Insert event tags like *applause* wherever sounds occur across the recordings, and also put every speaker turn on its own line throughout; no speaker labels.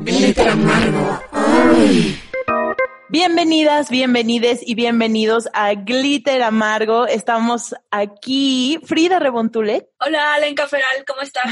Glitter amargo. Bienvenidas, bienvenides y bienvenidos a Glitter Amargo. Estamos aquí. Frida Rebontulet.
Hola, Alenka Feral, ¿cómo estás?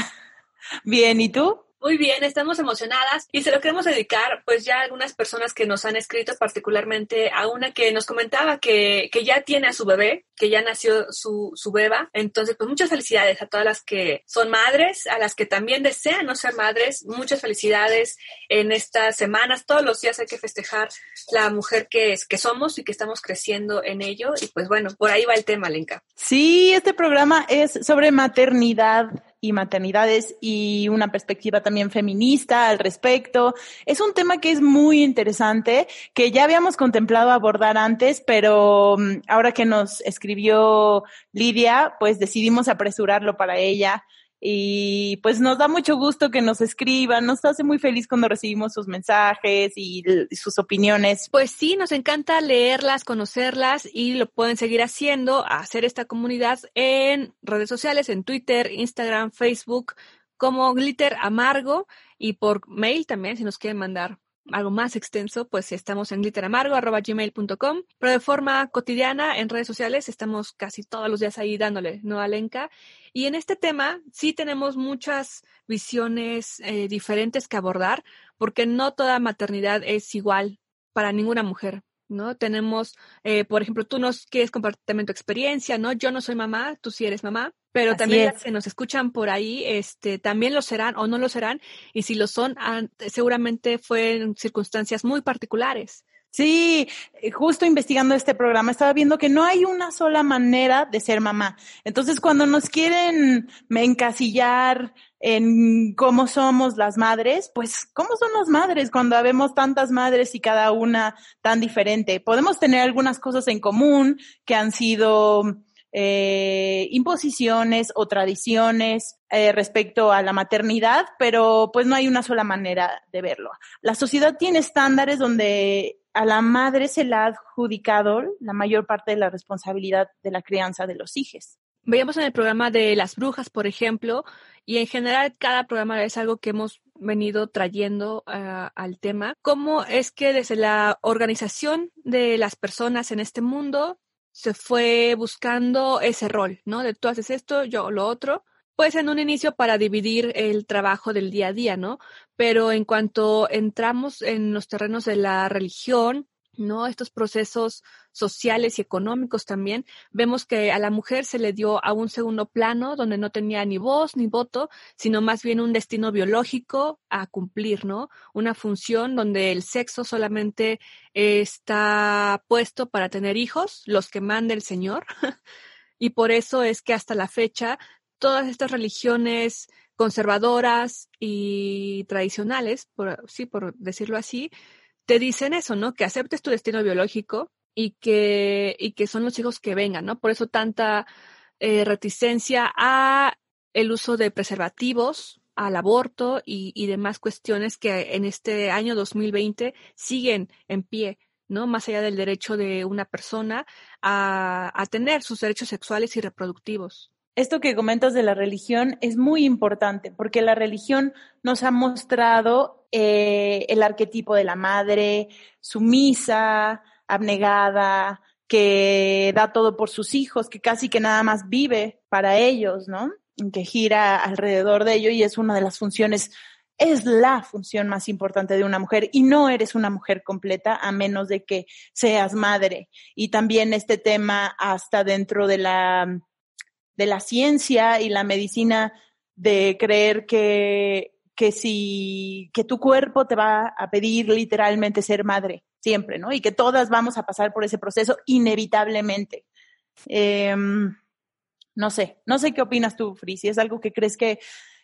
Bien, ¿y tú?
Muy bien, estamos emocionadas y se lo queremos dedicar pues ya a algunas personas que nos han escrito, particularmente a una que nos comentaba que, que ya tiene a su bebé, que ya nació su, su beba. Entonces, pues muchas felicidades a todas las que son madres, a las que también desean no ser madres. Muchas felicidades en estas semanas. Todos los días hay que festejar la mujer que, es, que somos y que estamos creciendo en ello. Y pues bueno, por ahí va el tema, Lenka.
Sí, este programa es sobre maternidad y maternidades y una perspectiva también feminista al respecto. Es un tema que es muy interesante, que ya habíamos contemplado abordar antes, pero mm, ahora que nos escribió Lidia, pues decidimos apresurarlo para ella y pues nos da mucho gusto que nos escriban, nos hace muy feliz cuando recibimos sus mensajes y, sus opiniones.
Pues sí, nos encanta leerlas, conocerlas y lo pueden seguir haciendo, hacer esta comunidad en redes sociales, en Twitter, Instagram, Facebook, como Glitter Amargo y por mail también si nos quieren mandar algo más extenso, pues estamos en glitteramargo.gmail.com, pero de forma cotidiana en redes sociales estamos casi todos los días ahí dándole, ¿no, Alenka? Y en este tema sí tenemos muchas visiones eh, diferentes que abordar, porque no toda maternidad es igual para ninguna mujer. ¿No? Tenemos, eh, por ejemplo, tú nos quieres compartir también tu experiencia, ¿no? Yo no soy mamá, tú sí eres mamá, pero también las que nos escuchan por ahí, este, también lo serán o no lo serán, y si lo son, seguramente fue en circunstancias muy particulares.
Sí, eh, justo investigando este programa estaba viendo que no hay una sola manera de ser mamá. Entonces, cuando nos quieren encasillar en cómo somos las madres, pues cómo son las madres cuando habemos tantas madres y cada una tan diferente. Podemos tener algunas cosas en común que han sido eh, imposiciones o tradiciones eh, respecto a la maternidad, pero pues no hay una sola manera de verlo. La sociedad tiene estándares donde a la madre se le ha adjudicado la mayor parte de la responsabilidad de la crianza de los hijos.
Veíamos en el programa de las brujas, por ejemplo, y en general cada programa es algo que hemos venido trayendo uh, al tema, cómo es que desde la organización de las personas en este mundo se fue buscando ese rol, ¿no? De tú haces esto, yo lo otro, pues en un inicio para dividir el trabajo del día a día, ¿no? Pero en cuanto entramos en los terrenos de la religión, ¿no? Estos procesos sociales y económicos también, vemos que a la mujer se le dio a un segundo plano donde no tenía ni voz ni voto, sino más bien un destino biológico a cumplir, ¿no? Una función donde el sexo solamente está puesto para tener hijos, los que manda el Señor. *laughs* y por eso es que hasta la fecha todas estas religiones conservadoras y tradicionales, por, sí, por decirlo así, te dicen eso, ¿no? Que aceptes tu destino biológico y que, y que son los hijos que vengan, ¿no? Por eso tanta eh, reticencia a el uso de preservativos, al aborto y, y, demás cuestiones que en este año 2020 siguen en pie, ¿no? Más allá del derecho de una persona a, a tener sus derechos sexuales y reproductivos
esto que comentas de la religión es muy importante porque la religión nos ha mostrado eh, el arquetipo de la madre sumisa, abnegada, que da todo por sus hijos, que casi que nada más vive para ellos, ¿no? Que gira alrededor de ello y es una de las funciones, es la función más importante de una mujer y no eres una mujer completa a menos de que seas madre. Y también este tema hasta dentro de la de la ciencia y la medicina de creer que, que si, que tu cuerpo te va a pedir literalmente ser madre, siempre, ¿no? Y que todas vamos a pasar por ese proceso inevitablemente. Em, no sé, no sé qué opinas tú, Fri, si es algo que crees que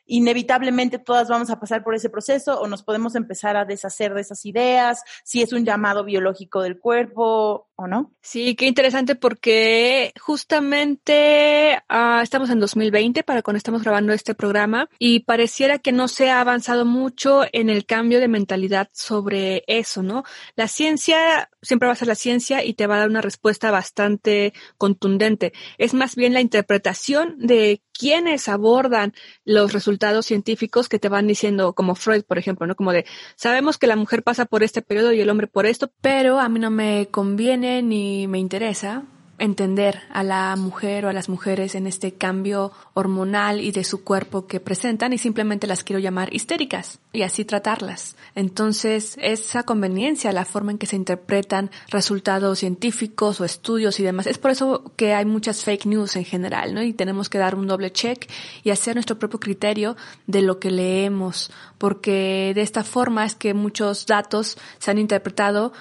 inevitablemente todas vamos a pasar por ese proceso o nos podemos empezar a deshacer de esas ideas, si es un llamado biológico del cuerpo o no.
Sí, qué interesante porque justamente uh, estamos en 2020 para cuando estamos grabando este programa y pareciera que no se ha avanzado mucho en el cambio de mentalidad sobre eso, ¿no? La ciencia siempre va a ser la ciencia y te va a dar una respuesta bastante contundente. Es más bien la interpretación de quienes abordan los resultados resultados científicos que te van diciendo, como Freud, por ejemplo, ¿no? Como de, sabemos que la mujer pasa por este periodo y el hombre por esto, pero a mí no me conviene ni me interesa entender a la mujer o a las mujeres en este cambio hormonal y de su cuerpo que presentan y simplemente las quiero llamar histéricas y así tratarlas. Entonces, esa conveniencia, la forma en que se interpretan resultados científicos o estudios y demás, es por eso que hay muchas fake news en general, ¿no? Y tenemos que dar un doble check y hacer nuestro propio criterio de lo que leemos, porque de esta forma es que muchos datos se han interpretado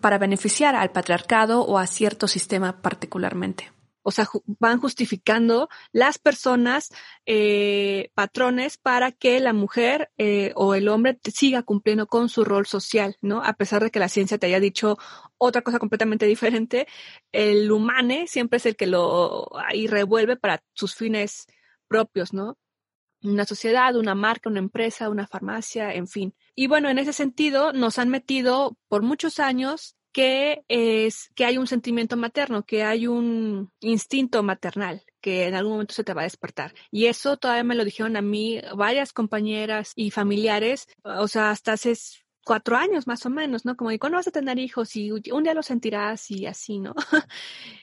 para beneficiar al patriarcado o a ciertos particularmente. O sea, van justificando las personas eh, patrones para que la mujer eh, o el hombre siga cumpliendo con su rol social, ¿no? A pesar de que la ciencia te haya dicho otra cosa completamente diferente, el humane siempre es el que lo revuelve para sus fines propios, ¿no? Una sociedad, una marca, una empresa, una farmacia, en fin. Y bueno, en ese sentido nos han metido por muchos años que es que hay un sentimiento materno, que hay un instinto maternal que en algún momento se te va a despertar. Y eso todavía me lo dijeron a mí varias compañeras y familiares, o sea, hasta hace cuatro años más o menos, ¿no? Como, ¿y cuándo vas a tener hijos? Y un día lo sentirás y así, ¿no? *laughs*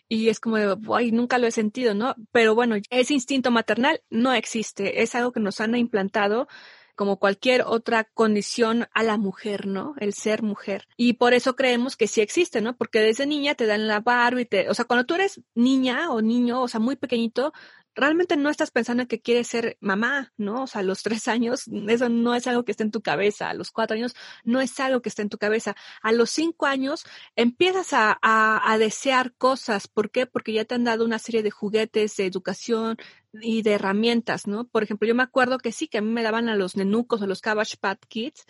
y es como, ay, nunca lo he sentido, ¿no? Pero bueno, ese instinto maternal no existe, es algo que nos han implantado como cualquier otra condición a la mujer, ¿no? El ser mujer. Y por eso creemos que sí existe, ¿no? Porque desde niña te dan la barba y te, o sea, cuando tú eres niña o niño, o sea, muy pequeñito, realmente no estás pensando en que quieres ser mamá, ¿no? O sea, a los tres años, eso no es algo que esté en tu cabeza. A los cuatro años, no es algo que esté en tu cabeza. A los cinco años, empiezas a, a, a desear cosas. ¿Por qué? Porque ya te han dado una serie de juguetes, de educación y de herramientas, ¿no? Por ejemplo, yo me acuerdo que sí, que a mí me daban a los nenucos o los Cabbage Patch Kids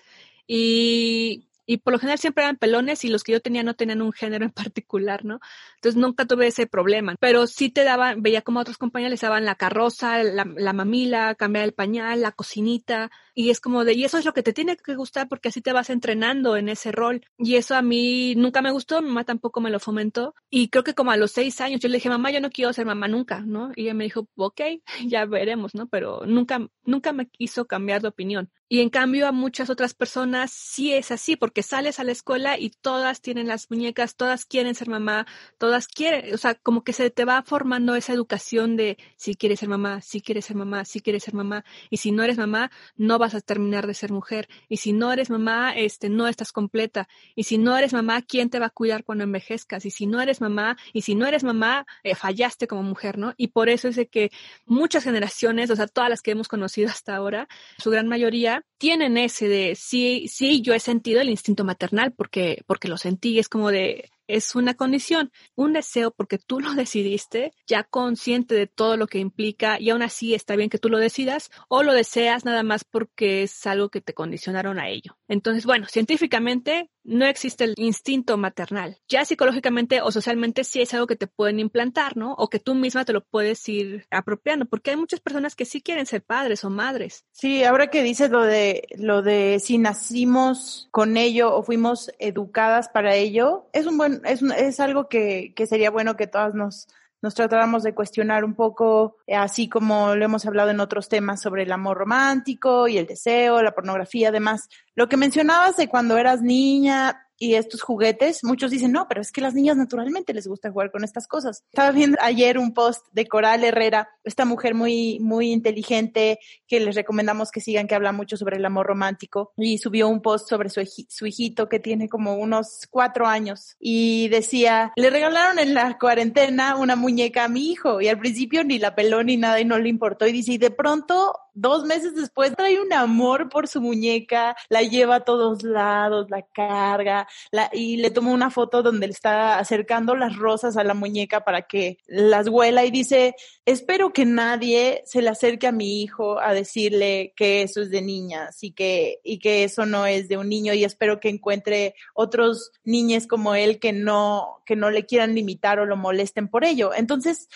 y y por lo general siempre eran pelones y los que yo tenía no tenían un género *laughs* en particular, ¿no? Entonces nunca tuve ese problema, pero sí te daban, veía como otros compañeros les daban la carroza, la, la, mamila, cambiar el pañal, la cocinita, y es como de, y eso es lo que te tiene que gustar porque así te vas entrenando en ese rol. Y eso a mí nunca me gustó, mi mamá tampoco me lo fomentó, y creo que como a los seis años yo le dije, mamá, yo no quiero ser mamá nunca, ¿no? Y ella me dijo, ok, *laughs* ya veremos, ¿no? Pero nunca, nunca me quiso cambiar de opinión. Y en cambio a muchas otras personas sí es así, porque sales a la escuela y todas tienen las muñecas, todas quieren ser mamá, todas quieren, o sea, como que se te va formando esa educación de si quieres ser mamá, si quieres ser mamá, si quieres ser mamá, y si no eres mamá, no vas a terminar de ser mujer, y si no eres mamá, este, no estás completa, y si no eres mamá, ¿quién te va a cuidar cuando envejezcas? Y si no eres mamá, y si no eres mamá, eh, fallaste como mujer, ¿no? Y por eso es de que muchas generaciones, o sea, todas las que hemos conocido hasta ahora, su gran mayoría, tienen ese de sí, sí, yo he sentido el instinto maternal porque, porque lo sentí, es como de, es una condición, un deseo porque tú lo *laughs* decidiste, ya consciente de todo lo que implica y aún así está bien que tú lo decidas o lo deseas nada más porque es algo que te condicionaron a ello. Entonces, bueno, científicamente no existe el instinto maternal. Ya psicológicamente o socialmente sí es algo que te pueden implantar, ¿no? O que tú misma te lo puedes ir apropiando, porque hay muchas personas que sí quieren ser padres o madres.
Sí, ahora que dices lo de lo de si nacimos con ello o fuimos educadas para ello, es un buen es, es algo que, que sería bueno que todas nos nos tratáramos de cuestionar un poco, eh, así como lo hemos hablado en otros temas sobre el amor romántico y el deseo, la pornografía, además. Lo que mencionabas de cuando eras niña, y estos juguetes, muchos dicen, no, pero es que las niñas naturalmente les gusta jugar con estas cosas. Estaba viendo ayer un post de Coral Herrera, esta mujer muy, muy inteligente que les recomendamos que sigan, que habla mucho sobre el amor romántico y subió un post sobre su, su hijito que tiene como unos cuatro años y decía, le regalaron en la cuarentena una muñeca a mi hijo y al principio ni la peló ni nada y no le importó y dice, y de pronto dos meses después trae un amor por su muñeca, la lleva a todos lados, la carga, y le toma una foto donde le está acercando las rosas a la muñeca para que las huela y dice, espero que nadie se le acerque a mi hijo a decirle que eso es de niñas y que, y que eso no es de un niño y espero que encuentre otros niños como él que no, que no le quieran limitar o lo molesten por ello. Entonces,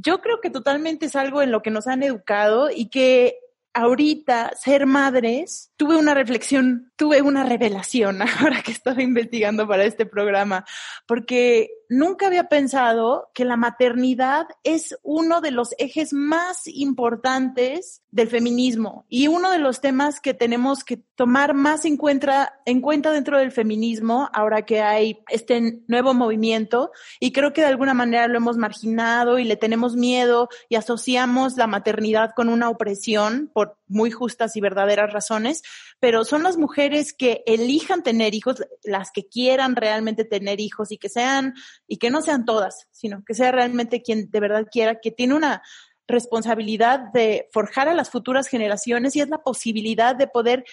yo creo que totalmente es algo en lo que nos han educado y que ahorita ser madres, tuve una reflexión, tuve una revelación *laughs* ahora que estaba investigando para este programa, porque nunca había pensado que la maternidad es uno de los ejes más importantes del feminismo y uno de los temas que tenemos que tomar más en cuenta, en cuenta dentro del feminismo ahora que hay este nuevo movimiento. Y creo que de alguna manera lo hemos marginado y le tenemos miedo y asociamos la maternidad con una opresión por muy justas y verdaderas razones, pero son las mujeres que elijan tener hijos, las que quieran realmente tener hijos y que sean, y que no sean todas, sino que sea realmente quien de verdad quiera, que tiene una responsabilidad de forjar a las futuras generaciones y es la posibilidad de poder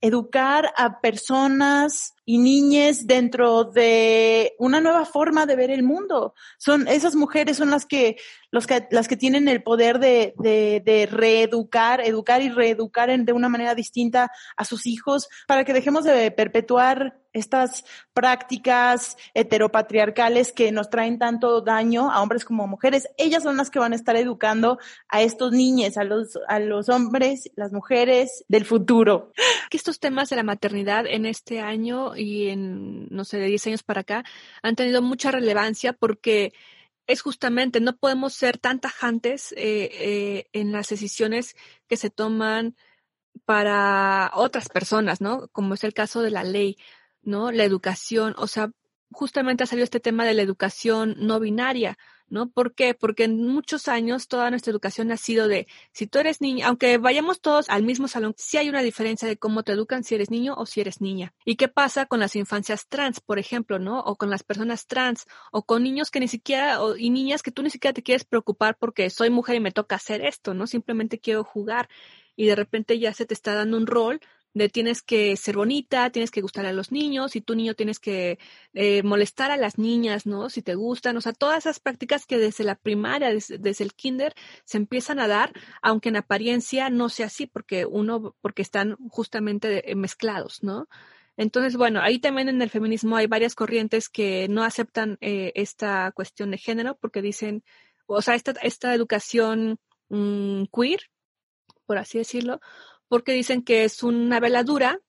educar a personas y niñas dentro de una nueva forma de ver el mundo. Son esas mujeres son las que, los que las que tienen el poder de, de, de reeducar, educar y reeducar en, de una manera distinta a sus hijos para que dejemos de perpetuar estas prácticas heteropatriarcales que nos traen tanto daño a hombres como a mujeres. Ellas son las que van a estar educando a estos niños, a los, a los hombres, las mujeres del futuro.
Que estos temas de la maternidad en este año y en, no sé, de 10 años para acá, han tenido mucha relevancia porque es justamente, no podemos ser tan tajantes eh, eh, en las decisiones que se toman para otras personas, ¿no? Como es el caso de la ley, ¿no? La educación, o sea, justamente ha salido este tema de la educación no binaria, ¿no? ¿Por qué? Porque en muchos años toda nuestra educación ha sido de, si tú eres niña, aunque vayamos todos al mismo salón, sí hay una diferencia de cómo te educan si eres niño o si eres niña. ¿Y qué pasa con las infancias trans, por ejemplo, ¿no? O con las personas trans, o con niños que ni siquiera, o, y niñas que tú ni siquiera te quieres preocupar porque soy mujer y me toca hacer esto, ¿no? Simplemente quiero jugar y de repente ya se te está dando un rol de tienes que ser bonita, tienes que gustar a los niños y tu niño tienes que eh, molestar a las niñas, ¿no? Si te gustan, o sea, todas esas prácticas que desde la primaria, desde, el kinder, se empiezan a dar, aunque en apariencia no sea así, porque uno, porque están justamente eh, mezclados, ¿no? Entonces, bueno, ahí también en el feminismo hay varias corrientes que no aceptan eh, esta cuestión de género porque dicen, o sea, esta, esta educación mmm, queer, por así decirlo, porque dicen que es una veladura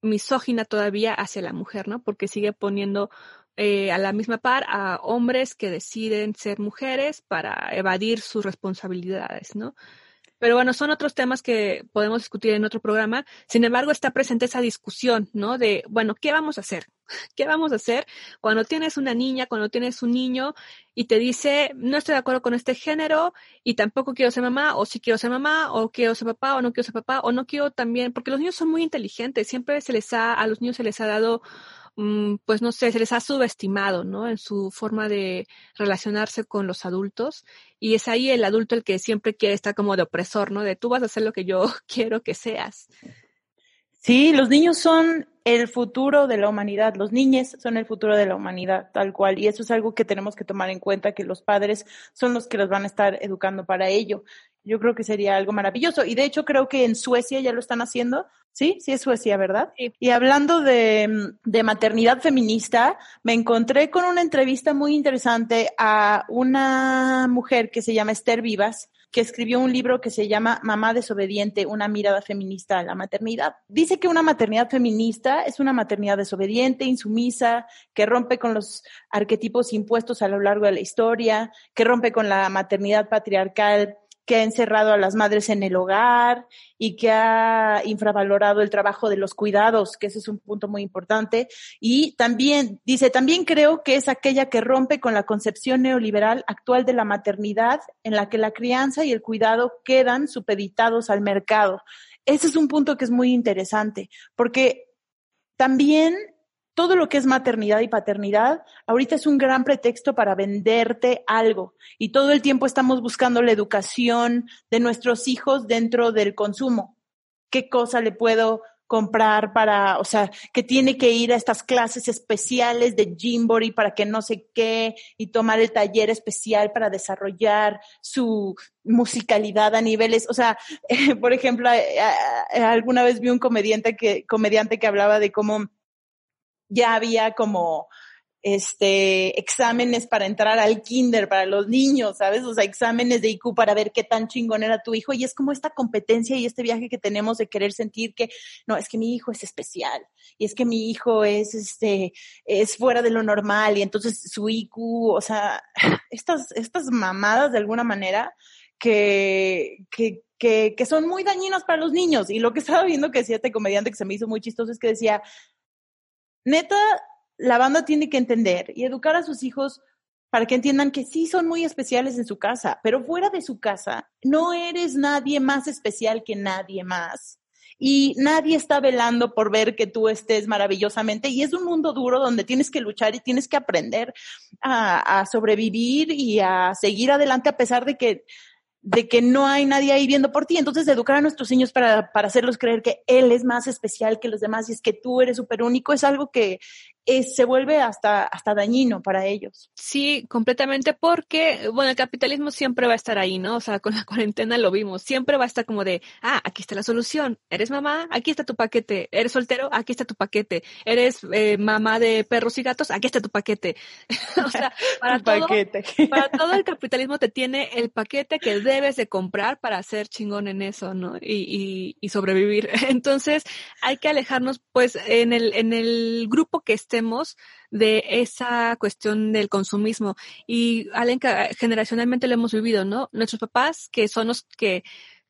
misógina todavía hacia la mujer, ¿no? Porque sigue poniendo eh, a la misma par a hombres que deciden ser mujeres para evadir sus responsabilidades, ¿no? Pero bueno, son otros temas que podemos discutir en otro programa. Sin embargo, está presente esa discusión, ¿no? De, bueno, ¿qué vamos a hacer? *laughs* ¿Qué vamos a hacer cuando tienes una niña, cuando tienes un niño y te dice, no estoy de acuerdo con este género y tampoco quiero ser mamá, o sí quiero ser mamá, o quiero ser papá, o no quiero ser papá, o no quiero también, porque los niños son muy inteligentes, siempre se les ha, a los niños se les ha dado pues no sé, se les ha subestimado, ¿no? En su forma de relacionarse con los adultos. Y es ahí el adulto el que siempre quiere estar como de opresor, ¿no? De tú vas a hacer lo que yo *laughs* quiero que seas.
Sí, los niños son el futuro de la humanidad, los niños son el futuro de la humanidad, tal cual. Y eso es algo que tenemos que tomar en cuenta, que los padres son los que los van a estar educando para ello. Yo creo que sería algo maravilloso. Y de hecho creo que en Suecia ya lo están haciendo. Sí, sí es Suecia, ¿verdad? Y hablando de, de maternidad feminista, me encontré con una entrevista muy interesante a una mujer que se llama Esther Vivas que escribió un libro que se llama Mamá desobediente, una mirada feminista a la maternidad. Dice que una maternidad feminista es una maternidad desobediente, insumisa, que rompe con los arquetipos impuestos a lo largo de la historia, que rompe con la maternidad patriarcal que ha encerrado a las madres en el hogar y que ha infravalorado el trabajo de los cuidados, que ese es un punto muy importante. Y también, dice, también creo que es aquella que rompe con la concepción neoliberal actual de la maternidad, en la que la crianza y el cuidado quedan supeditados al mercado. Ese es un punto que es muy interesante, porque también todo lo que es maternidad y paternidad, ahorita es un gran pretexto para venderte algo. Y todo el tiempo estamos buscando la educación de nuestros hijos dentro del consumo. ¿Qué cosa le puedo comprar para, o sea, que tiene que ir a estas clases especiales de Jimbori para que no sé qué y tomar el taller especial para desarrollar su musicalidad a niveles, o sea, *laughs* por ejemplo, alguna vez vi un comediante que comediante que hablaba de cómo ya había como este, exámenes para entrar al kinder para los niños, ¿sabes? O sea, exámenes de IQ para ver qué tan chingón era tu hijo. Y es como esta competencia y este viaje que tenemos de querer sentir que, no, es que mi hijo es especial y es que mi hijo es, este, es fuera de lo normal y entonces su IQ, o sea, *sighs* estas, estas mamadas de alguna manera que, que, que, que son muy dañinas para los niños. Y lo que estaba viendo que decía este comediante que se me hizo muy chistoso es que decía, neta, la banda tiene que entender y educar a sus hijos para que entiendan que sí son muy especiales en su casa, pero fuera de su casa no eres nadie más especial que nadie más. Y nadie está velando por ver que tú estés maravillosamente. Y es un mundo duro donde tienes que luchar y tienes que aprender a, sobrevivir y a seguir adelante a pesar de que de que no hay nadie ahí viendo por ti. Entonces, educar a nuestros niños para, para hacerlos creer que él es más especial que los demás y es que tú eres súper único es algo que, se vuelve hasta, hasta dañino para ellos.
Sí, completamente, porque, bueno, el capitalismo siempre va a estar ahí, ¿no? O sea, con la *laughs* cuarentena lo vimos, siempre va a estar como de, ah, aquí está la solución, eres mamá, aquí está tu paquete, eres soltero, aquí está tu paquete, eres eh, mamá de perros y gatos, aquí está tu paquete. *laughs* o sea, *laughs* para todo, para todo el capitalismo te tiene el paquete que debes de comprar para ser chingón en eso, ¿no? Y, y, y sobrevivir. Entonces, hay que alejarnos, pues, en el, en el grupo que esté de esa cuestión del consumismo. Y Allen, generacionalmente lo hemos vivido, ¿no? Nuestros papás, que son los que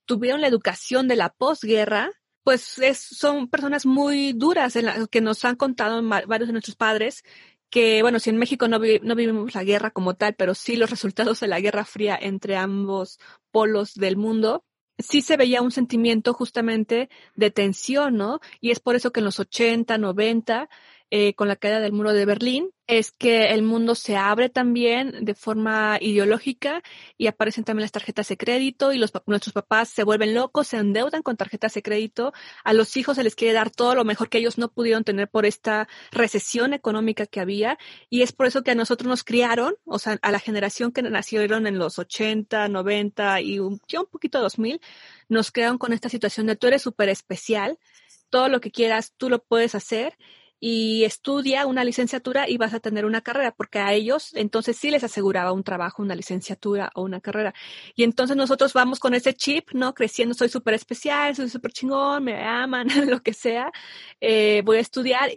tuvieron la educación de la posguerra, pues es, son personas muy duras en la, que nos han contado varios de nuestros padres que, bueno, si en México no, no vivimos la guerra como tal, pero sí los *laughs* resultados de la Guerra Fría entre ambos polos del mundo, sí se veía un sentimiento justamente de tensión, ¿no? Y es por eso que en los 80, 90 eh, con la caída del muro de Berlín es que el mundo se abre también de forma ideológica y aparecen también las tarjetas de crédito y los, nuestros papás se vuelven locos, se endeudan con tarjetas de crédito, a los hijos se les quiere dar todo lo mejor que ellos no pudieron tener por esta recesión económica que había. Y es por eso que a nosotros nos criaron, o sea, a la generación que nacieron en los 80, 90 y un, ya un poquito 2000, nos crearon con esta situación de tú eres súper especial, todo lo que quieras tú lo puedes hacer y estudia una licenciatura y vas a tener una carrera, porque a ellos entonces sí les aseguraba un trabajo, una licenciatura o una carrera. Y entonces nosotros vamos con ese chip, ¿no? Creciendo, soy súper especial, soy súper chingón, me aman, *laughs* lo que sea, eh, voy a estudiar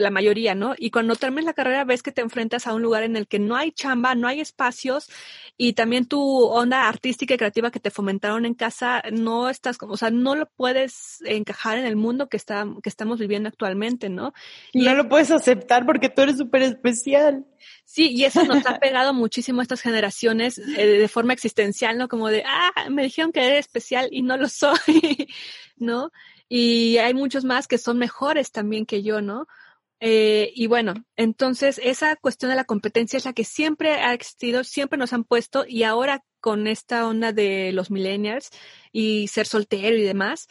la mayoría, ¿no? Y cuando termines la carrera ves que te enfrentas a un lugar en el que no hay chamba, no hay espacios y también tu onda artística y creativa que te fomentaron en casa no estás, o sea, no lo puedes encajar en el mundo que está, que estamos viviendo actualmente, ¿no?
Y no lo puedes aceptar porque tú eres súper especial.
Sí, y eso nos ha *laughs* pegado muchísimo a estas generaciones eh, de forma existencial, ¿no? Como de, ah, me dijeron que eres especial y no lo soy, *laughs* ¿no? Y hay muchos más que son mejores también que yo, ¿no? Eh, y bueno, entonces esa cuestión de la competencia es la que siempre ha existido, siempre nos han puesto y ahora con esta onda de los millennials y ser soltero y demás,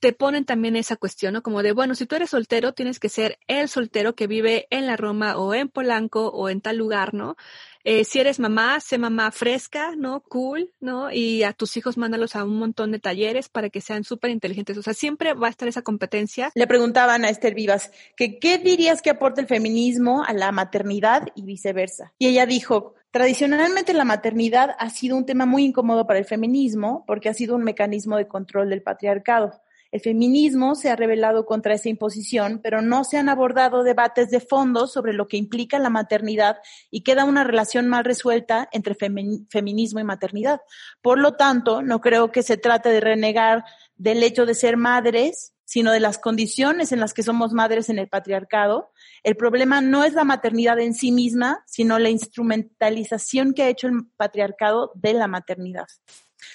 te ponen también esa cuestión, ¿no? Como de, bueno, si tú eres soltero, tienes que ser el soltero que vive en la Roma o en Polanco o en tal lugar, ¿no? Eh, si eres mamá, sé mamá fresca, ¿no? Cool, ¿no? Y a tus hijos mándalos a un montón de talleres para que sean súper inteligentes. O sea, siempre va a estar esa competencia.
Le preguntaban a Esther Vivas que qué dirías que aporta el feminismo a la maternidad y viceversa. Y ella dijo, Tradicionalmente la maternidad ha sido un tema muy incómodo para el feminismo porque ha sido un mecanismo de control del patriarcado. El feminismo se ha rebelado contra esa imposición, pero no se han abordado debates de fondo sobre lo que implica la maternidad y queda una relación mal resuelta entre feminismo y maternidad. Por lo tanto, no creo que se trate de renegar del hecho de ser madres, sino de las condiciones en las que somos madres en el patriarcado. El problema no es la maternidad en sí misma, sino la instrumentalización que ha hecho el patriarcado de la maternidad.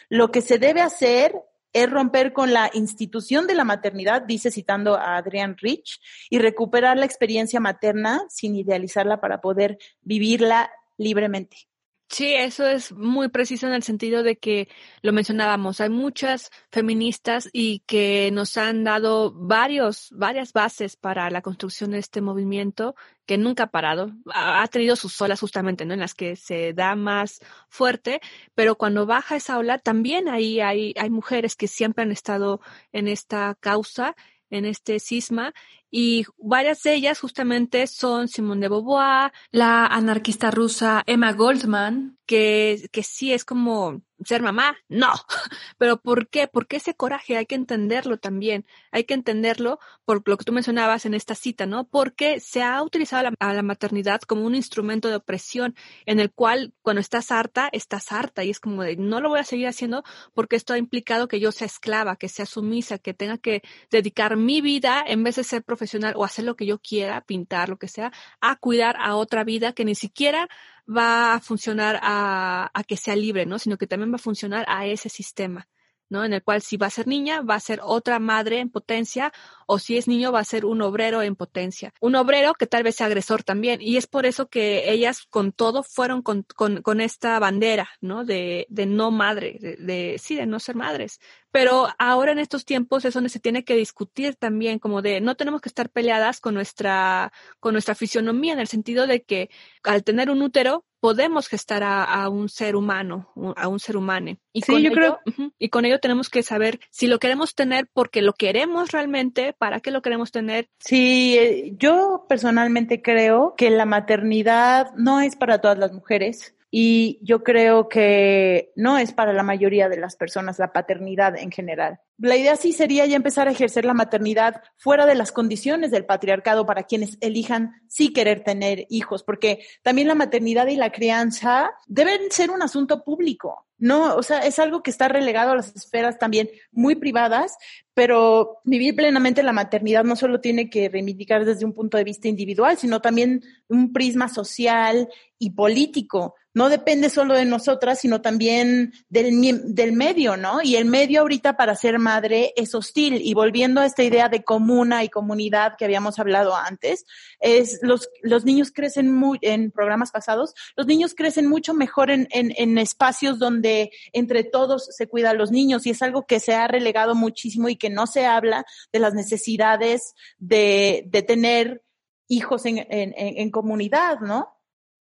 Lo que se debe hacer es romper con la institución de la maternidad, dice citando a Adrian Rich, y recuperar la experiencia materna sin idealizarla para poder vivirla libremente.
Sí, eso es muy preciso en el sentido de que lo mencionábamos, hay muchas feministas y que nos han dado varios, varias bases para la construcción de este movimiento que nunca ha parado. Ha, tenido sus olas justamente, ¿no? En las que se da más fuerte, pero cuando baja esa ola también ahí hay, hay mujeres que siempre han estado en esta causa en este cisma y varias de ellas justamente son Simone de Beauvoir, la anarquista rusa Emma Goldman, que, que sí es como ser mamá, no. *laughs* Pero ¿por qué? ¿Por qué ese coraje? Hay que entenderlo también. Hay que entenderlo por lo que tú mencionabas en esta cita, ¿no? Porque se ha utilizado a la maternidad como un instrumento de opresión en el cual cuando estás harta, estás harta y es como de no lo voy a seguir haciendo porque esto ha implicado que yo sea esclava, que sea sumisa, que tenga que dedicar mi vida en vez de ser profesional o hacer lo que yo quiera, pintar, lo que sea, a cuidar a otra vida que ni siquiera va a funcionar a, que sea libre, ¿no? Sino que también va a funcionar a ese sistema. ¿no? En el cual si va a ser niña, va a ser otra madre en potencia, o si es niño, va a ser un obrero en potencia. Un obrero que tal vez sea agresor también. Y es por eso que ellas con todo fueron con, con, con esta bandera, ¿no? De, de no madre, de, sí, de no ser madres. Pero ahora en estos tiempos es donde se tiene que discutir también, como de no tenemos que estar peleadas con nuestra, con nuestra fisionomía, en el sentido de que al tener un útero, podemos gestar a, a, un ser humano, a un ser humano.
Y, sí, con yo ello, creo...
Uh -huh, y con ello tenemos que saber si lo queremos tener porque lo queremos realmente, para qué lo queremos tener.
Sí, eh, yo personalmente creo que la maternidad no es para todas las mujeres. Y yo creo que no es para la mayoría de las personas la paternidad en general. La idea sí sería ya empezar a ejercer la maternidad fuera de las condiciones del patriarcado para quienes elijan sí querer tener hijos, porque también la maternidad y la crianza deben ser un asunto público. No, o sea, es algo que está relegado a las esferas también muy privadas, pero vivir plenamente la maternidad no solo tiene que reivindicar desde un punto de vista individual, sino también un prisma social y político. No depende solo de nosotras, sino también del, del medio, ¿no? Y el medio ahorita para ser madre es hostil. Y volviendo a esta idea de comuna y comunidad que habíamos hablado antes, es los, los niños crecen muy, en programas pasados, los niños crecen mucho mejor en, en, espacios donde entre todos se cuidan los niños y es algo que se ha relegado muchísimo y que no se habla de las necesidades de, de tener hijos en, en, en comunidad, ¿no?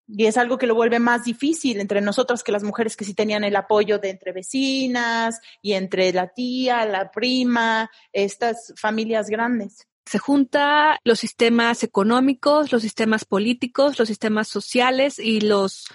Y es algo que lo vuelve más difícil entre nosotras que las mujeres que sí tenían el apoyo de entre vecinas y entre la tía, la prima, estas familias grandes.
Se junta los sistemas económicos, los sistemas políticos, los sistemas sociales y los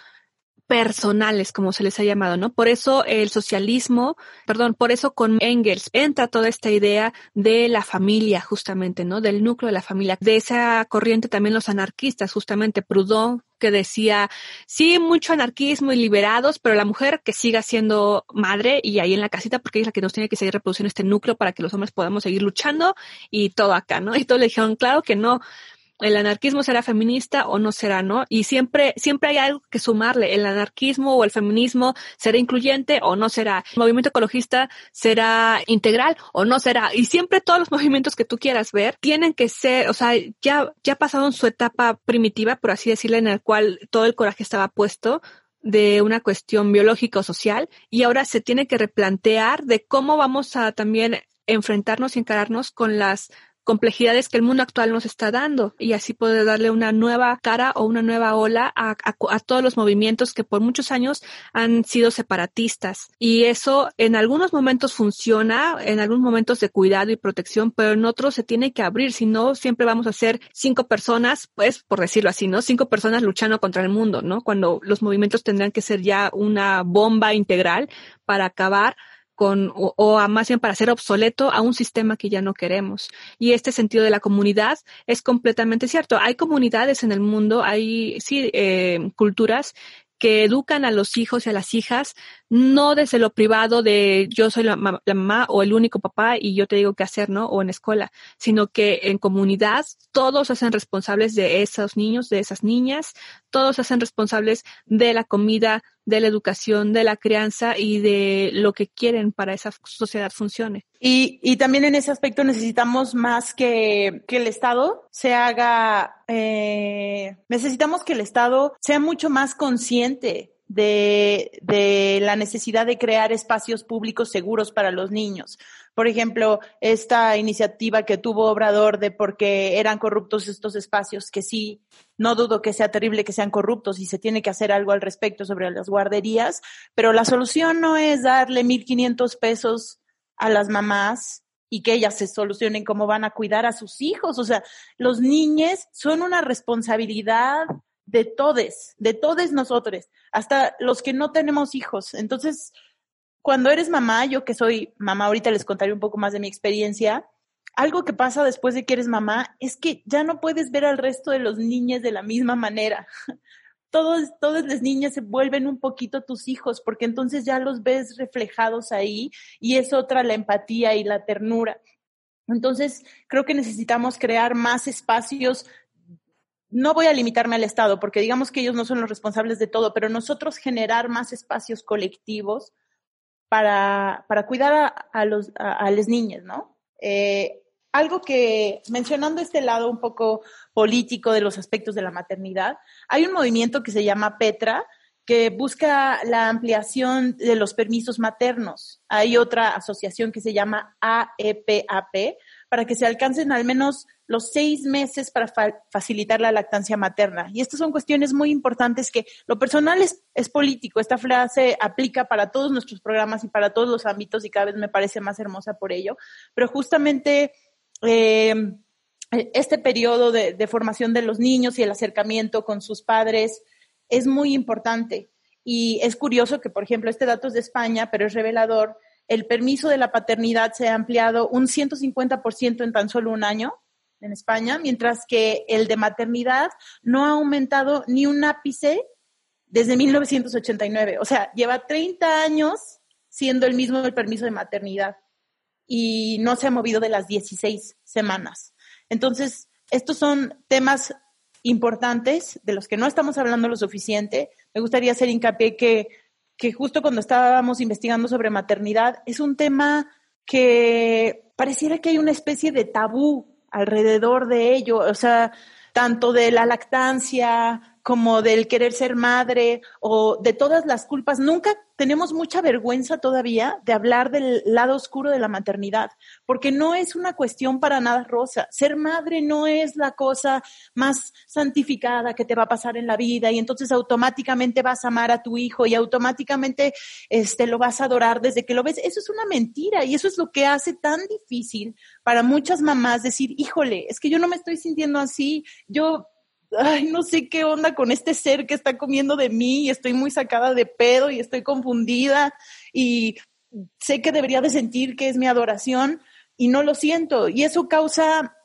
personales, como se les ha llamado, ¿no? Por eso el socialismo, perdón, por eso con Engels entra toda esta idea de la familia, justamente, ¿no? Del núcleo de la familia. De esa corriente también los anarquistas, justamente Proudhon, que decía, sí, mucho anarquismo y liberados, pero la mujer que siga siendo madre y ahí en la casita, porque es la que nos tiene que seguir reproduciendo este núcleo para que los hombres podamos seguir luchando y todo acá, ¿no? Y todos le dijeron, claro que no, el anarquismo será feminista o no será, ¿no? Y siempre, siempre hay algo que sumarle. El anarquismo o el feminismo será incluyente o no será. El movimiento ecologista será integral o no será. Y siempre todos los *laughs* movimientos que tú quieras ver tienen que ser, o sea, ya, ya pasaron su etapa primitiva, por así decirlo, en el cual todo el coraje estaba puesto de una cuestión biológica o social y ahora se tiene que replantear de cómo vamos a también enfrentarnos y encararnos con las complejidades que el mundo actual nos está dando y así poder darle una nueva cara o una nueva ola a, a, a, todos los movimientos que por muchos años han sido separatistas. Y eso en algunos momentos funciona, en algunos momentos de cuidado y protección, pero en otros se tiene que abrir, si no siempre vamos a ser cinco personas, pues por decirlo así, ¿no? Cinco personas luchando contra el mundo, ¿no? Cuando los movimientos tendrán que ser ya una bomba integral para acabar con, o, o, a más bien para ser obsoleto a un sistema que ya no queremos. Y este sentido de la comunidad es completamente cierto. Hay comunidades en el mundo, hay sí, eh, culturas que educan a los hijos y a las hijas, no desde lo privado de yo soy la, la, mamá o el único papá y yo te digo qué hacer, ¿no? O en escuela, sino que en comunidad todos hacen responsables de esos niños, de esas niñas, todos hacen responsables de la comida, de la educación, de la crianza y de lo que quieren para esa sociedad funcione.
Y, y también en ese aspecto necesitamos más que, que el Estado se haga, eh, necesitamos que el Estado sea mucho más consciente de, de, la necesidad de crear espacios públicos seguros para los niños. Por ejemplo, esta iniciativa que tuvo Obrador de porque eran corruptos estos espacios, que sí, no dudo que sea terrible que sean corruptos y se tiene que hacer algo al respecto sobre las guarderías, pero la solución no es darle 1.500 pesos a las mamás y que ellas se solucionen cómo van a cuidar a sus hijos. O sea, los niños son una responsabilidad de todos, de todos nosotros, hasta los que no tenemos hijos. Entonces, cuando eres mamá, yo que soy mamá, ahorita les contaré un poco más de mi experiencia, algo que pasa después de que eres mamá es que ya no puedes ver al resto de los niños de la misma manera. *laughs* Todos, todas las niñas se vuelven un poquito tus hijos porque entonces ya los ves reflejados ahí y es otra la empatía y la ternura. Entonces, creo que necesitamos crear más espacios no voy a limitarme al Estado, porque digamos que ellos no son los responsables de todo, pero nosotros generar más espacios colectivos para, para cuidar a, a los, a, las niñas, ¿no? Eh, algo que, mencionando este lado un poco político de los aspectos de la maternidad, hay un movimiento que se llama Petra, que busca la ampliación de los permisos maternos. Hay otra asociación que se llama AEPAP, para que se alcancen al menos los seis meses para facilitar la lactancia materna. Y estas son cuestiones muy importantes que lo personal es, es, político. Esta frase aplica para todos nuestros programas y para todos los ámbitos y cada vez me parece más hermosa por ello. Pero justamente eh, este periodo de, de formación de los niños y el acercamiento con sus padres es muy importante. Y es curioso que, por ejemplo, este dato es de España, pero es revelador. El permiso de la paternidad se ha ampliado un 150% en tan solo un año en España, mientras que el de maternidad no ha aumentado ni un ápice desde 1989. O sea, lleva 30 años siendo el mismo el permiso de maternidad y no se ha movido de las 16 semanas. Entonces, estos son temas importantes de los que no estamos hablando lo suficiente. Me gustaría hacer hincapié que, que justo cuando estábamos investigando sobre maternidad, es un tema que pareciera que hay una especie de tabú alrededor de ello, o sea, tanto de la lactancia como del querer ser madre o de todas las culpas. Nunca tenemos mucha vergüenza todavía de hablar del lado oscuro de la maternidad, porque no es una cuestión para nada rosa. Ser madre no es la cosa más santificada que te va a pasar en la vida y entonces automáticamente vas a amar a tu hijo y automáticamente este, lo vas a adorar desde que lo ves. Eso es una mentira y eso es lo que hace tan difícil para muchas mamás decir, híjole, es que yo no me estoy sintiendo así, yo ay, no sé qué onda con este ser que está comiendo de mí y estoy muy sacada de pedo y estoy confundida y sé que debería de sentir que es mi adoración y no lo siento. Y eso causa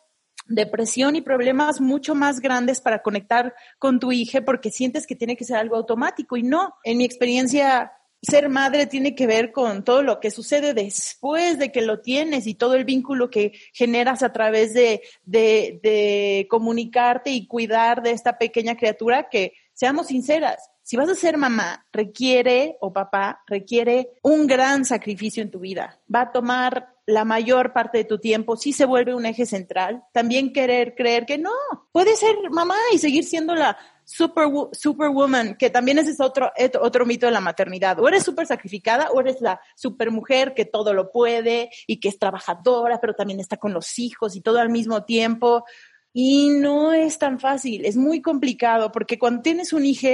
depresión y problemas mucho más grandes para conectar con tu hija porque sientes que tiene que ser algo automático y no. En mi experiencia ser madre tiene que ver con todo lo que sucede después de que lo tienes y todo el vínculo que generas a través de, comunicarte y cuidar de esta pequeña criatura que, seamos sinceras, si vas a ser mamá, requiere, o papá, requiere un gran sacrificio en tu vida. Va a tomar la mayor parte de tu tiempo, si se vuelve un eje central. También querer creer que no, puedes ser mamá y seguir siendo la super, superwoman, que también ese es otro, otro mito de la maternidad. O eres súper sacrificada o eres la supermujer que todo lo puede y que es trabajadora, pero también está con los hijos y todo al mismo tiempo. Y no es tan fácil, es muy complicado porque cuando tienes un hijo,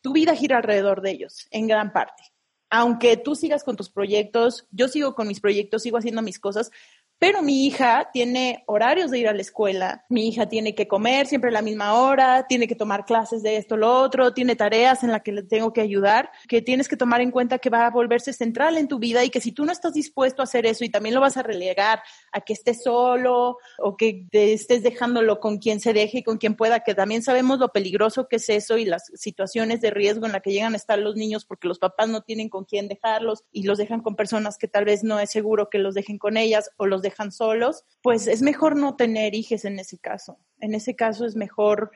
tu vida gira alrededor de ellos, en gran parte. Aunque tú sigas con tus proyectos, yo sigo con mis proyectos, sigo haciendo mis cosas, pero mi hija tiene horarios de ir a la escuela, mi hija tiene que comer siempre a la misma hora, tiene que tomar clases de esto, lo otro, tiene tareas en las que le tengo que ayudar, que tienes que tomar en cuenta que va a volverse central en tu vida y que si tú no estás dispuesto a hacer eso y también lo vas a relegar a que estés solo o que te estés dejándolo con quien se deje y con quien pueda, que también sabemos lo peligroso que es eso y las situaciones de riesgo en las que llegan a estar los niños porque los papás no tienen con quién dejarlos y los dejan con personas que tal vez no es seguro que los dejen con ellas o los dejan solos, pues es mejor no tener hijos en ese caso. En ese caso es mejor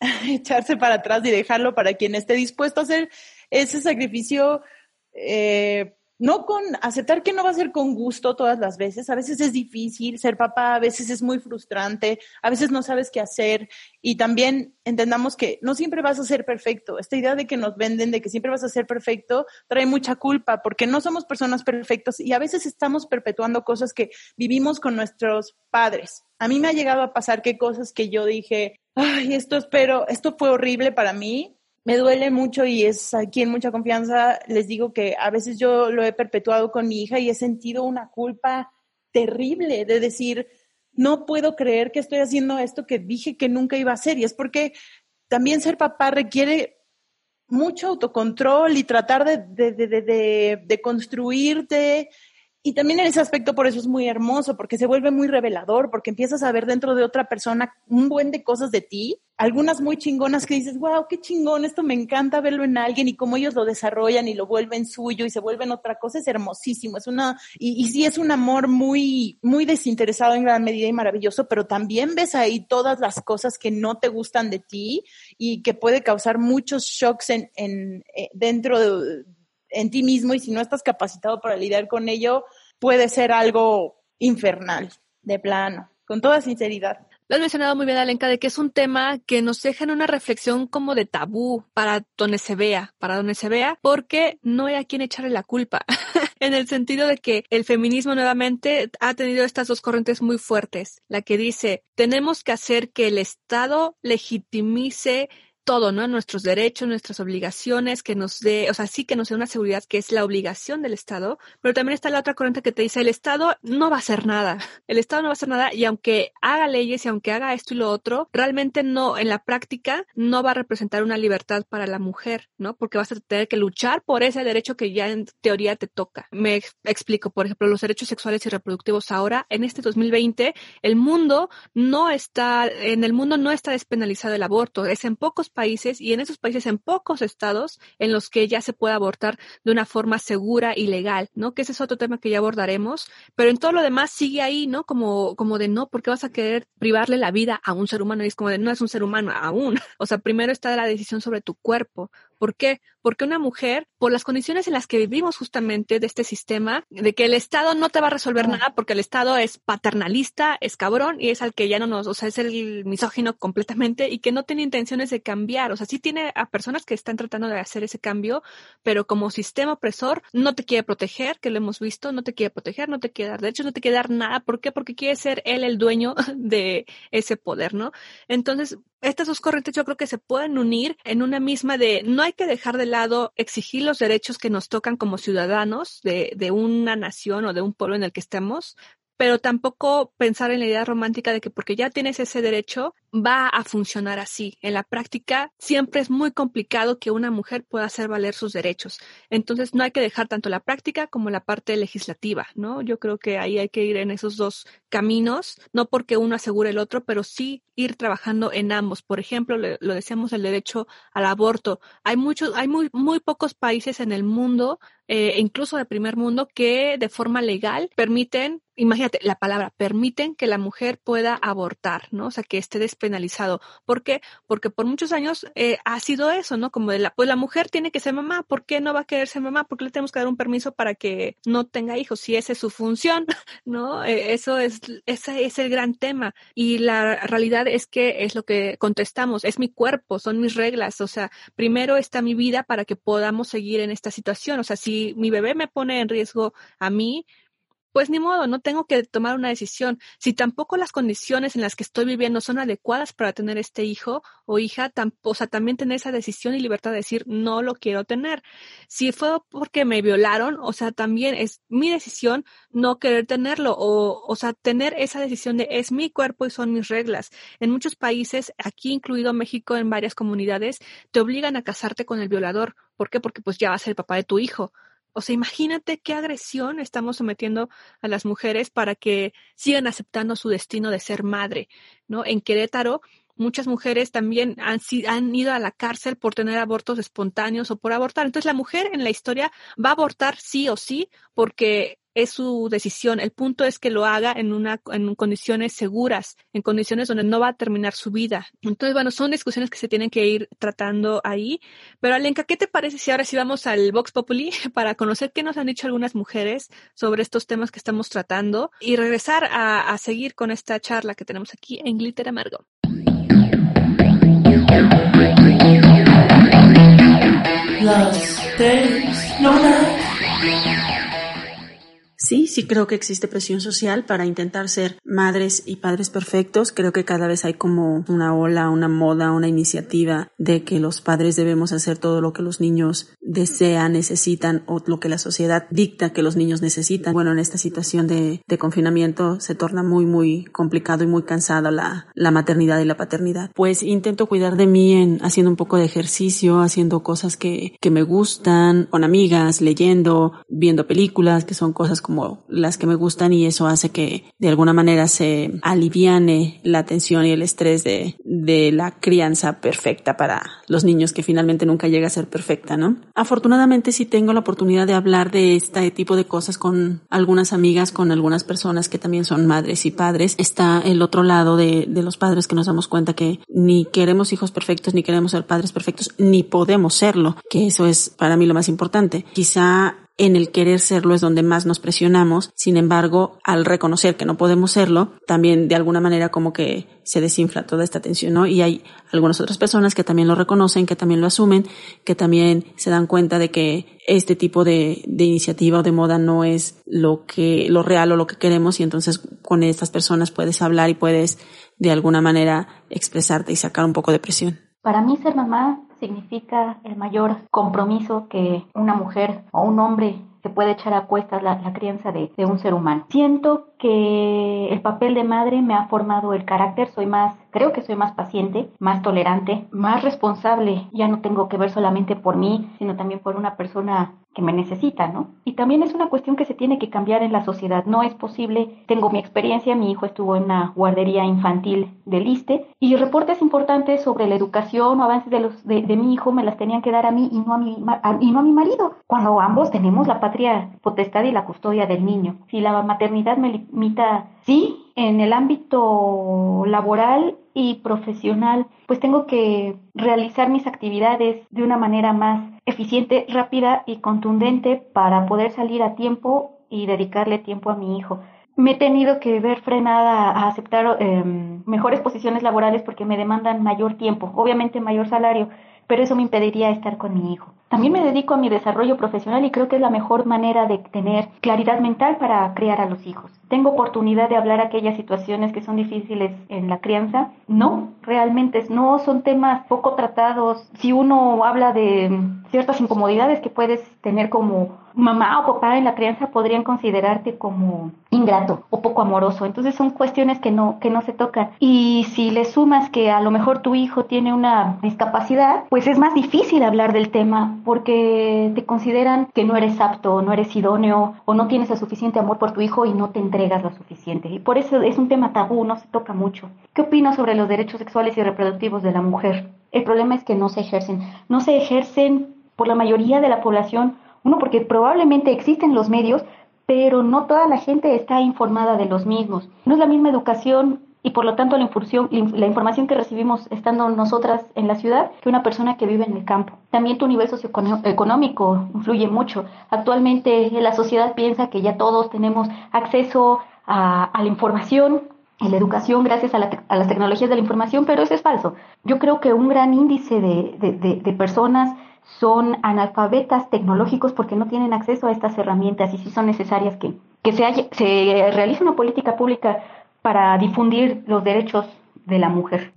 *laughs* echarse para atrás y dejarlo para quien esté dispuesto a hacer ese sacrificio eh, no con aceptar que no va a ser con gusto todas las veces, a veces es difícil ser papá, a veces es muy frustrante, a veces no sabes qué hacer y también entendamos que no siempre vas a ser perfecto. Esta idea de que nos venden de que siempre vas a ser perfecto trae mucha culpa porque no somos personas perfectas y a veces estamos perpetuando cosas que vivimos con nuestros padres. A mí me ha llegado a pasar que cosas que yo dije, ay, esto espero, esto fue horrible para mí, me duele mucho y es aquí en mucha confianza, les digo que a veces yo lo he perpetuado con mi hija y he sentido una culpa terrible de decir, no puedo creer que estoy haciendo esto que dije que nunca iba a hacer. Y es porque también ser papá requiere mucho autocontrol y tratar de, de, de, de, construirte y también en ese aspecto por eso es muy hermoso, porque se vuelve muy revelador, porque empiezas a ver dentro de otra persona un buen de cosas de ti, algunas muy chingonas que dices, wow, qué chingón, esto me encanta verlo en alguien y cómo ellos lo desarrollan y lo vuelven suyo y se vuelven otra cosa, es hermosísimo, es una, y, y sí es un amor muy, muy desinteresado en gran medida y maravilloso, pero también ves ahí todas las cosas que no te gustan de ti y que puede causar muchos shocks en, en, eh, dentro de en ti mismo y si no estás capacitado para lidiar con ello, puede ser algo infernal, de plano, con toda sinceridad.
Lo has mencionado muy bien, Alenka, de que es un tema que nos deja en una reflexión como de tabú para donde se vea, para donde se vea, porque no hay a quien echarle la culpa. *laughs* en el sentido de que el feminismo nuevamente ha tenido estas dos corrientes muy fuertes. La que dice, tenemos que hacer que el Estado legitimice todo, ¿no? Nuestros derechos, nuestras obligaciones, que nos dé, o sea, sí que nos dé una seguridad que es la obligación del Estado, pero también está la otra corriente que te dice, el Estado no va a hacer nada, *laughs* el Estado no va a hacer nada y aunque haga leyes y aunque haga esto y lo otro, realmente no, en la práctica, no va a representar una libertad para la mujer, ¿no? Porque vas a tener que luchar por ese derecho que ya en teoría te toca. Me explico, por ejemplo, los derechos sexuales y reproductivos ahora, en este 2020, el mundo no está, en el mundo no está despenalizado el aborto, es en pocos países y en esos países en pocos estados en los que ya se puede abortar de una forma segura y legal, ¿no? Que ese es otro tema que ya abordaremos, pero en todo lo demás sigue ahí, ¿no? Como, como de no, porque vas a querer privarle la vida a un ser humano? Y es como de no es un ser humano aún. *laughs* O sea, primero está la decisión sobre tu cuerpo. ¿Por qué? Porque una mujer, por las condiciones en las que vivimos justamente de este sistema, de que el Estado no te va a resolver nada porque el Estado es paternalista, es cabrón y es al que ya no nos, o sea, es el misógino *laughs* completamente y que no tiene intenciones de cambiar. O sea, sí tiene a personas que están tratando de hacer ese cambio, pero como sistema opresor no te quiere proteger, que lo hemos visto, no te quiere proteger, no te quiere dar derechos, no te quiere dar nada. ¿Por qué? Porque quiere ser él el dueño *laughs* de ese poder, ¿no? Entonces, estas dos corrientes yo creo que se pueden unir en una misma de no hay que dejar de lado exigir los derechos que nos tocan como ciudadanos de, de una nación o de un pueblo en el que estemos, pero tampoco pensar en la idea romántica de que porque ya tienes ese derecho va a funcionar así. En la práctica siempre es muy complicado que una mujer pueda hacer valer sus derechos. Entonces no hay que dejar tanto la práctica como la parte legislativa, ¿no? Yo creo que ahí hay que ir en esos dos caminos, no porque uno asegure el otro, pero sí ir trabajando en ambos. Por ejemplo, lo decíamos el derecho al aborto. Hay muchos, hay muy, muy pocos países en el mundo eh, incluso de primer mundo, que de forma legal permiten, imagínate, la palabra, permiten que la mujer pueda abortar, ¿no? O sea, que esté despenalizado. ¿Por qué? Porque por muchos años eh, ha sido eso, ¿no? Como de la, pues la mujer tiene que ser mamá, ¿por qué no va a querer ser mamá? ¿Por qué le tenemos que dar un permiso para que no tenga hijos? Si esa es su función, *laughs* ¿no? Eh, eso es, ese es el gran tema. Y la realidad es que es lo que contestamos, es mi cuerpo, son mis reglas, o sea, primero está mi vida para que podamos seguir en esta situación, o sea, si mi bebé me pone en riesgo a mí, pues ni modo, no tengo que tomar una decisión. Si tampoco las condiciones en las que estoy viviendo son adecuadas para tener este hijo o hija, o sea, también tener esa decisión y libertad de decir no lo quiero tener. Si fue porque me violaron, o sea, también es mi decisión no querer tenerlo o, o sea, tener esa decisión de es mi cuerpo y son mis reglas. En muchos países, aquí incluido México, en varias comunidades, te obligan a casarte con el violador. ¿Por qué? Porque pues ya va a ser el papá de tu hijo o sea, imagínate qué agresión estamos sometiendo a las mujeres para que sigan aceptando su destino de ser madre, ¿no? En Querétaro, muchas mujeres también han, han ido a la cárcel por tener abortos espontáneos o por abortar. Entonces, la mujer en la historia va a abortar sí o sí porque es su decisión. El punto es que lo haga en una en condiciones seguras, en condiciones donde no va a terminar su vida. Entonces, bueno, son discusiones que se tienen que ir tratando ahí. Pero Alenka, ¿qué te parece si ahora sí vamos al Vox Populi *laughs* para conocer qué nos han dicho algunas mujeres sobre estos temas que estamos tratando y regresar a, a seguir con esta charla que tenemos aquí en Glitter Amargo?
Las
Sí, sí creo que existe presión social para intentar ser madres y padres perfectos. Creo que cada vez hay como una ola, una moda, una iniciativa de que los padres debemos hacer todo lo que los niños desean, necesitan o lo que la sociedad dicta que los niños necesitan. Bueno, en esta situación de, de confinamiento se torna muy, muy complicado y muy cansada la, la maternidad y la paternidad. Pues intento cuidar de mí en haciendo un poco de ejercicio, haciendo cosas que, que me gustan, con amigas, leyendo, viendo películas, que son cosas como como las que me gustan y eso hace que de alguna manera se aliviane la tensión y el estrés de, de la crianza perfecta para los niños que finalmente nunca llega a ser perfecta, ¿no? Afortunadamente sí tengo la oportunidad de hablar de este tipo de cosas con algunas amigas, con algunas personas que también son madres y padres. Está el otro lado de, de los padres que nos damos cuenta que ni queremos hijos perfectos, ni queremos ser padres perfectos, ni podemos serlo, que eso es para mí lo más importante. Quizá en el querer serlo es donde más nos presionamos. Sin embargo, al reconocer que no podemos serlo, también de alguna manera como que se desinfla toda esta tensión, ¿no? Y hay algunas otras personas que también lo reconocen, que también lo asumen, que también se dan cuenta de que este tipo de, iniciativa o de moda no es lo que, lo real o lo que queremos y entonces con estas personas puedes hablar y puedes de alguna manera expresarte y sacar un poco de presión.
Para mí ser mamá significa el mayor compromiso que una mujer o un hombre se puede echar a cuestas la, crianza de, de, un ser humano. Siento que el papel de madre me ha formado el carácter, soy más, creo que soy más paciente, más tolerante, más responsable, ya no tengo que ver solamente por mí, sino también por una persona que me necesita, ¿no? Y también es una cuestión que se tiene que cambiar en la sociedad. No es posible, tengo mi experiencia, mi hijo estuvo en una guardería infantil del ISTE y reportes importantes sobre la educación o avances de, los, de, mi hijo me las tenían que dar a mí y no a, mi, y no a mi marido, cuando ambos tenemos la patria potestad y la custodia del niño. Si la maternidad me limita, sí, en el ámbito laboral y profesional, pues tengo que realizar mis actividades de una manera más eficiente, rápida y contundente para poder salir a tiempo y dedicarle tiempo a mi hijo. Me he tenido que ver frenada a aceptar em, mejores posiciones laborales porque me demandan mayor tiempo, obviamente mayor salario, pero eso me impediría estar con mi hijo. También me dedico a mi desarrollo profesional y creo que es la mejor manera de tener claridad mental para criar a los hijos. ¿Tengo oportunidad de hablar aquellas situaciones que son difíciles en la crianza? No, realmente no son temas poco tratados. Si uno habla de ciertas incomodidades que puedes tener como mamá o papá en la crianza podrían considerarte como ingrato o poco amoroso. Entonces son cuestiones que no, que no se tocan. Y si le sumas que a lo mejor tu hijo tiene una discapacidad, pues es más difícil hablar del tema porque te consideran que no eres apto, no eres idóneo o no tienes el suficiente amor por tu hijo y no te entregas lo suficiente. Y por eso es un tema tabú, no se toca mucho. ¿Qué opinas sobre los derechos sexuales y reproductivos de la mujer? El problema es que no se ejercen. No se ejercen por la mayoría de la población, uno porque probablemente existen los medios, pero no toda la gente está informada de los mismos. No es la misma educación y por lo tanto la, la información que recibimos estando nosotras en la ciudad que una persona que vive en el campo. También tu nivel socioeconómico influye mucho. Actualmente la sociedad piensa que ya todos tenemos acceso a, la información, a la educación gracias a, las tecnologías de la información, pero eso es falso. Yo creo que un gran índice de personas son analfabetas tecnológicos porque no tienen acceso a estas herramientas y sí son necesarias que, que se, se realice una política pública para difundir los derechos de la mujer.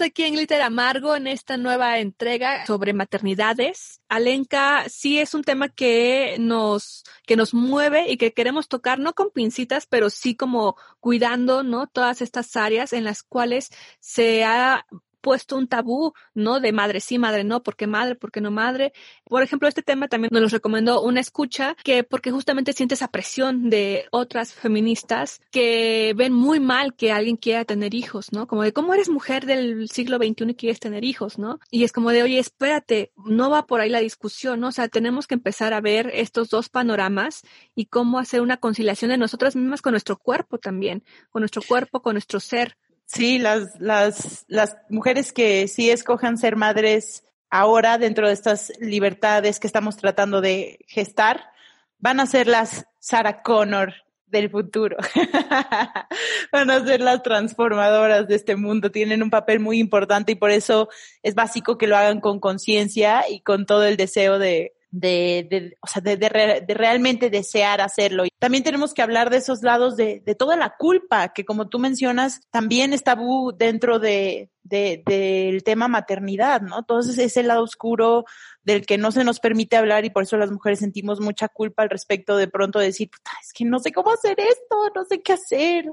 Aquí en Glitter Amargo en esta nueva entrega sobre maternidades. Alenka, sí es un tema que nos, que nos mueve y que queremos tocar, no con pincitas, pero sí como cuidando, ¿no? Todas estas áreas en las cuales se ha puesto un tabú, ¿no? De madre sí, madre no, ¿por qué madre, por qué no madre? Por ejemplo, este tema también nos lo recomendó una escucha que porque justamente siente esa presión de otras feministas que ven muy mal que alguien quiera tener hijos, ¿no? Como de cómo eres mujer del siglo XXI y quieres tener hijos, ¿no? Y es como de, oye, espérate, no va por ahí la discusión, ¿no? O sea, tenemos que empezar a ver estos dos panoramas y cómo hacer una conciliación de nosotras mismas con nuestro cuerpo también, con nuestro cuerpo, con nuestro ser.
Sí, las, las, las mujeres que sí escojan ser madres ahora dentro de estas libertades que estamos tratando de gestar, van a ser las Sarah Connor del futuro. *laughs* Van a ser las transformadoras de este mundo. Tienen un papel muy importante y por eso es básico que lo hagan con conciencia y con todo el deseo de, de, de, o sea, de, de, realmente desear hacerlo. También tenemos que hablar de esos lados de, toda la culpa, que como tú mencionas, también está dentro de, de, del tema maternidad, ¿no? Entonces, ese lado oscuro del que no se nos permite hablar y por eso las mujeres sentimos mucha culpa al respecto de pronto decir, puta, es que no sé cómo hacer esto, no sé qué hacer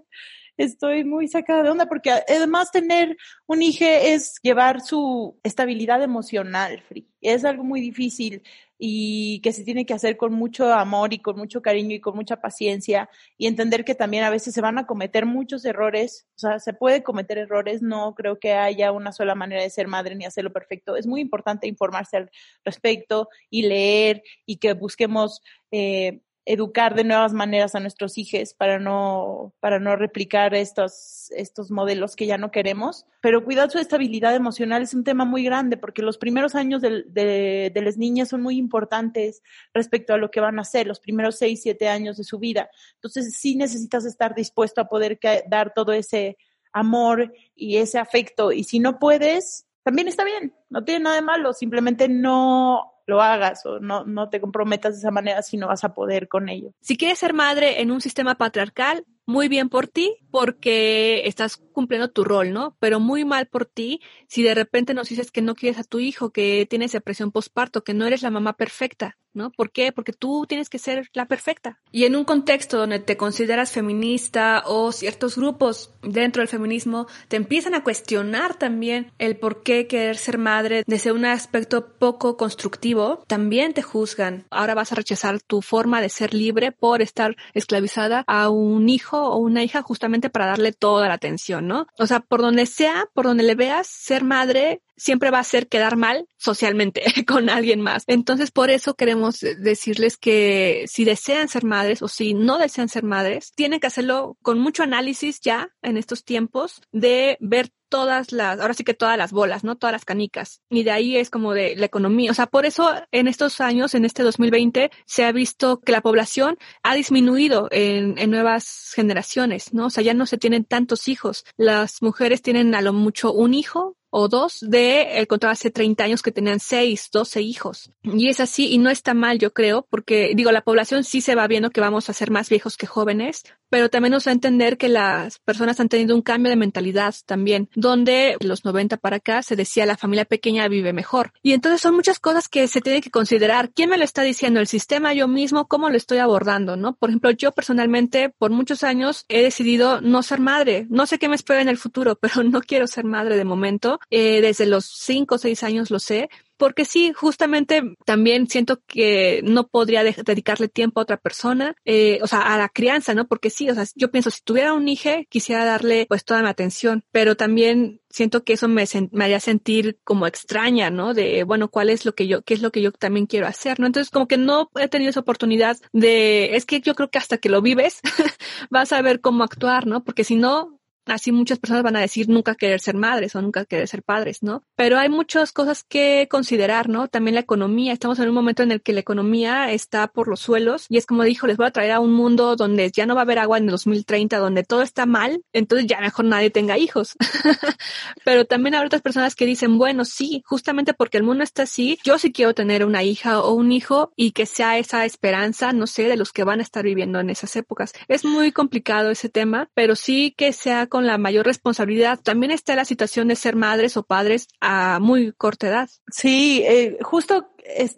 estoy muy sacada de onda porque además tener un hijo es llevar su estabilidad emocional, Free. Es algo muy difícil y que se tiene que hacer con mucho amor y con mucho cariño y con mucha paciencia y entender que también a veces se van a cometer muchos errores, o sea, se puede cometer errores, no creo que haya una sola manera de ser madre ni hacerlo perfecto. Es muy importante informarse al respecto y leer y que busquemos eh, educar de nuevas maneras a nuestros hijos para no, para no replicar estos, estos modelos que ya no queremos. Pero cuidar su estabilidad emocional es un tema muy grande porque los primeros años de, de, de, las niñas son muy importantes respecto a lo que van a hacer, los primeros seis, siete años de su vida. Entonces sí necesitas estar dispuesto a poder dar todo ese amor y ese afecto. Y si no puedes, también está bien, no tiene nada de malo, simplemente no lo hagas o no, no te comprometas de esa manera si no vas a poder con ello.
Si quieres ser madre en un sistema patriarcal, muy bien por ti porque estás cumpliendo tu rol, ¿no? Pero muy mal por ti si de repente nos dices que no quieres a tu hijo, que tienes depresión postparto, que no eres la mamá perfecta, ¿no? ¿Por qué? Porque tú tienes que ser la perfecta. Y en un contexto donde te consideras feminista o ciertos grupos dentro del feminismo te empiezan a cuestionar también el por qué querer ser madre desde un aspecto poco constructivo, también te juzgan. Ahora vas a rechazar tu forma de ser libre por estar esclavizada a un hijo o una hija justamente para darle toda la atención, ¿no? O sea, por donde sea, por donde le veas, ser madre siempre va a hacer quedar mal socialmente *laughs* con alguien más. Entonces, por eso queremos decirles que si desean ser madres o si no desean ser madres, tienen que hacerlo con mucho análisis ya en estos tiempos de ver todas las, ahora sí que todas las bolas, ¿no? Todas las canicas. Y de ahí es como de la economía. O sea, por eso en estos años, en este 2020, se ha visto que la población ha disminuido en, en nuevas generaciones, ¿no? O sea, ya no se tienen tantos hijos. Las mujeres tienen a lo mucho un hijo o dos de el hace 30 años que tenían 6, 12 hijos. Y es así y no está mal, yo creo, porque digo, la población sí se va viendo que vamos a ser más viejos que jóvenes, pero también nos va a entender que las personas han tenido un cambio de mentalidad también, donde los 90 para acá se decía la familia pequeña vive mejor. Y entonces son muchas cosas que se tienen que considerar. ¿Quién me lo está diciendo? ¿El sistema? ¿Yo mismo? ¿Cómo lo estoy abordando? ¿No? Por ejemplo, yo personalmente por muchos años he decidido no ser madre. No sé qué me espera en el futuro, *laughs* pero no quiero ser madre de momento. Eh, desde los 5 o 6 años lo sé porque sí, justamente también siento que no podría dedicarle tiempo a otra persona, eh, o sea, a la crianza, ¿no? Porque sí, o sea, yo pienso, si tuviera un hijo, quisiera darle pues toda mi atención, pero también siento que eso me, me haría sentir como extraña, ¿no? De, bueno, ¿cuál es lo que yo, qué es lo que yo también quiero hacer, ¿no? Entonces, como que no he tenido esa oportunidad de, es que yo creo que hasta que lo vives, *laughs* vas a ver cómo actuar, ¿no? Porque si no, así muchas personas van a decir nunca querer ser madres o nunca querer ser padres, ¿no? Pero hay muchas cosas que considerar, ¿no? También la economía. Estamos en un momento en el que la economía está por los suelos y es como dijo, les voy a traer a un mundo donde ya no va a haber agua en el 2030, donde todo está mal, entonces ya mejor nadie tenga hijos. *laughs* Pero también hay otras personas que dicen, bueno, sí, justamente porque el mundo está así, yo sí quiero tener una hija o un hijo y que sea esa esperanza, no sé, de los que van a estar viviendo en esas épocas. Es muy complicado ese tema, pero sí que sea con la mayor responsabilidad. También está la situación de ser madres o padres a muy corta edad.
Sí, eh, justo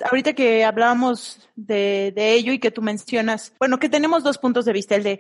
ahorita que hablábamos de, de ello y que tú mencionas, bueno, que tenemos dos puntos de vista, el de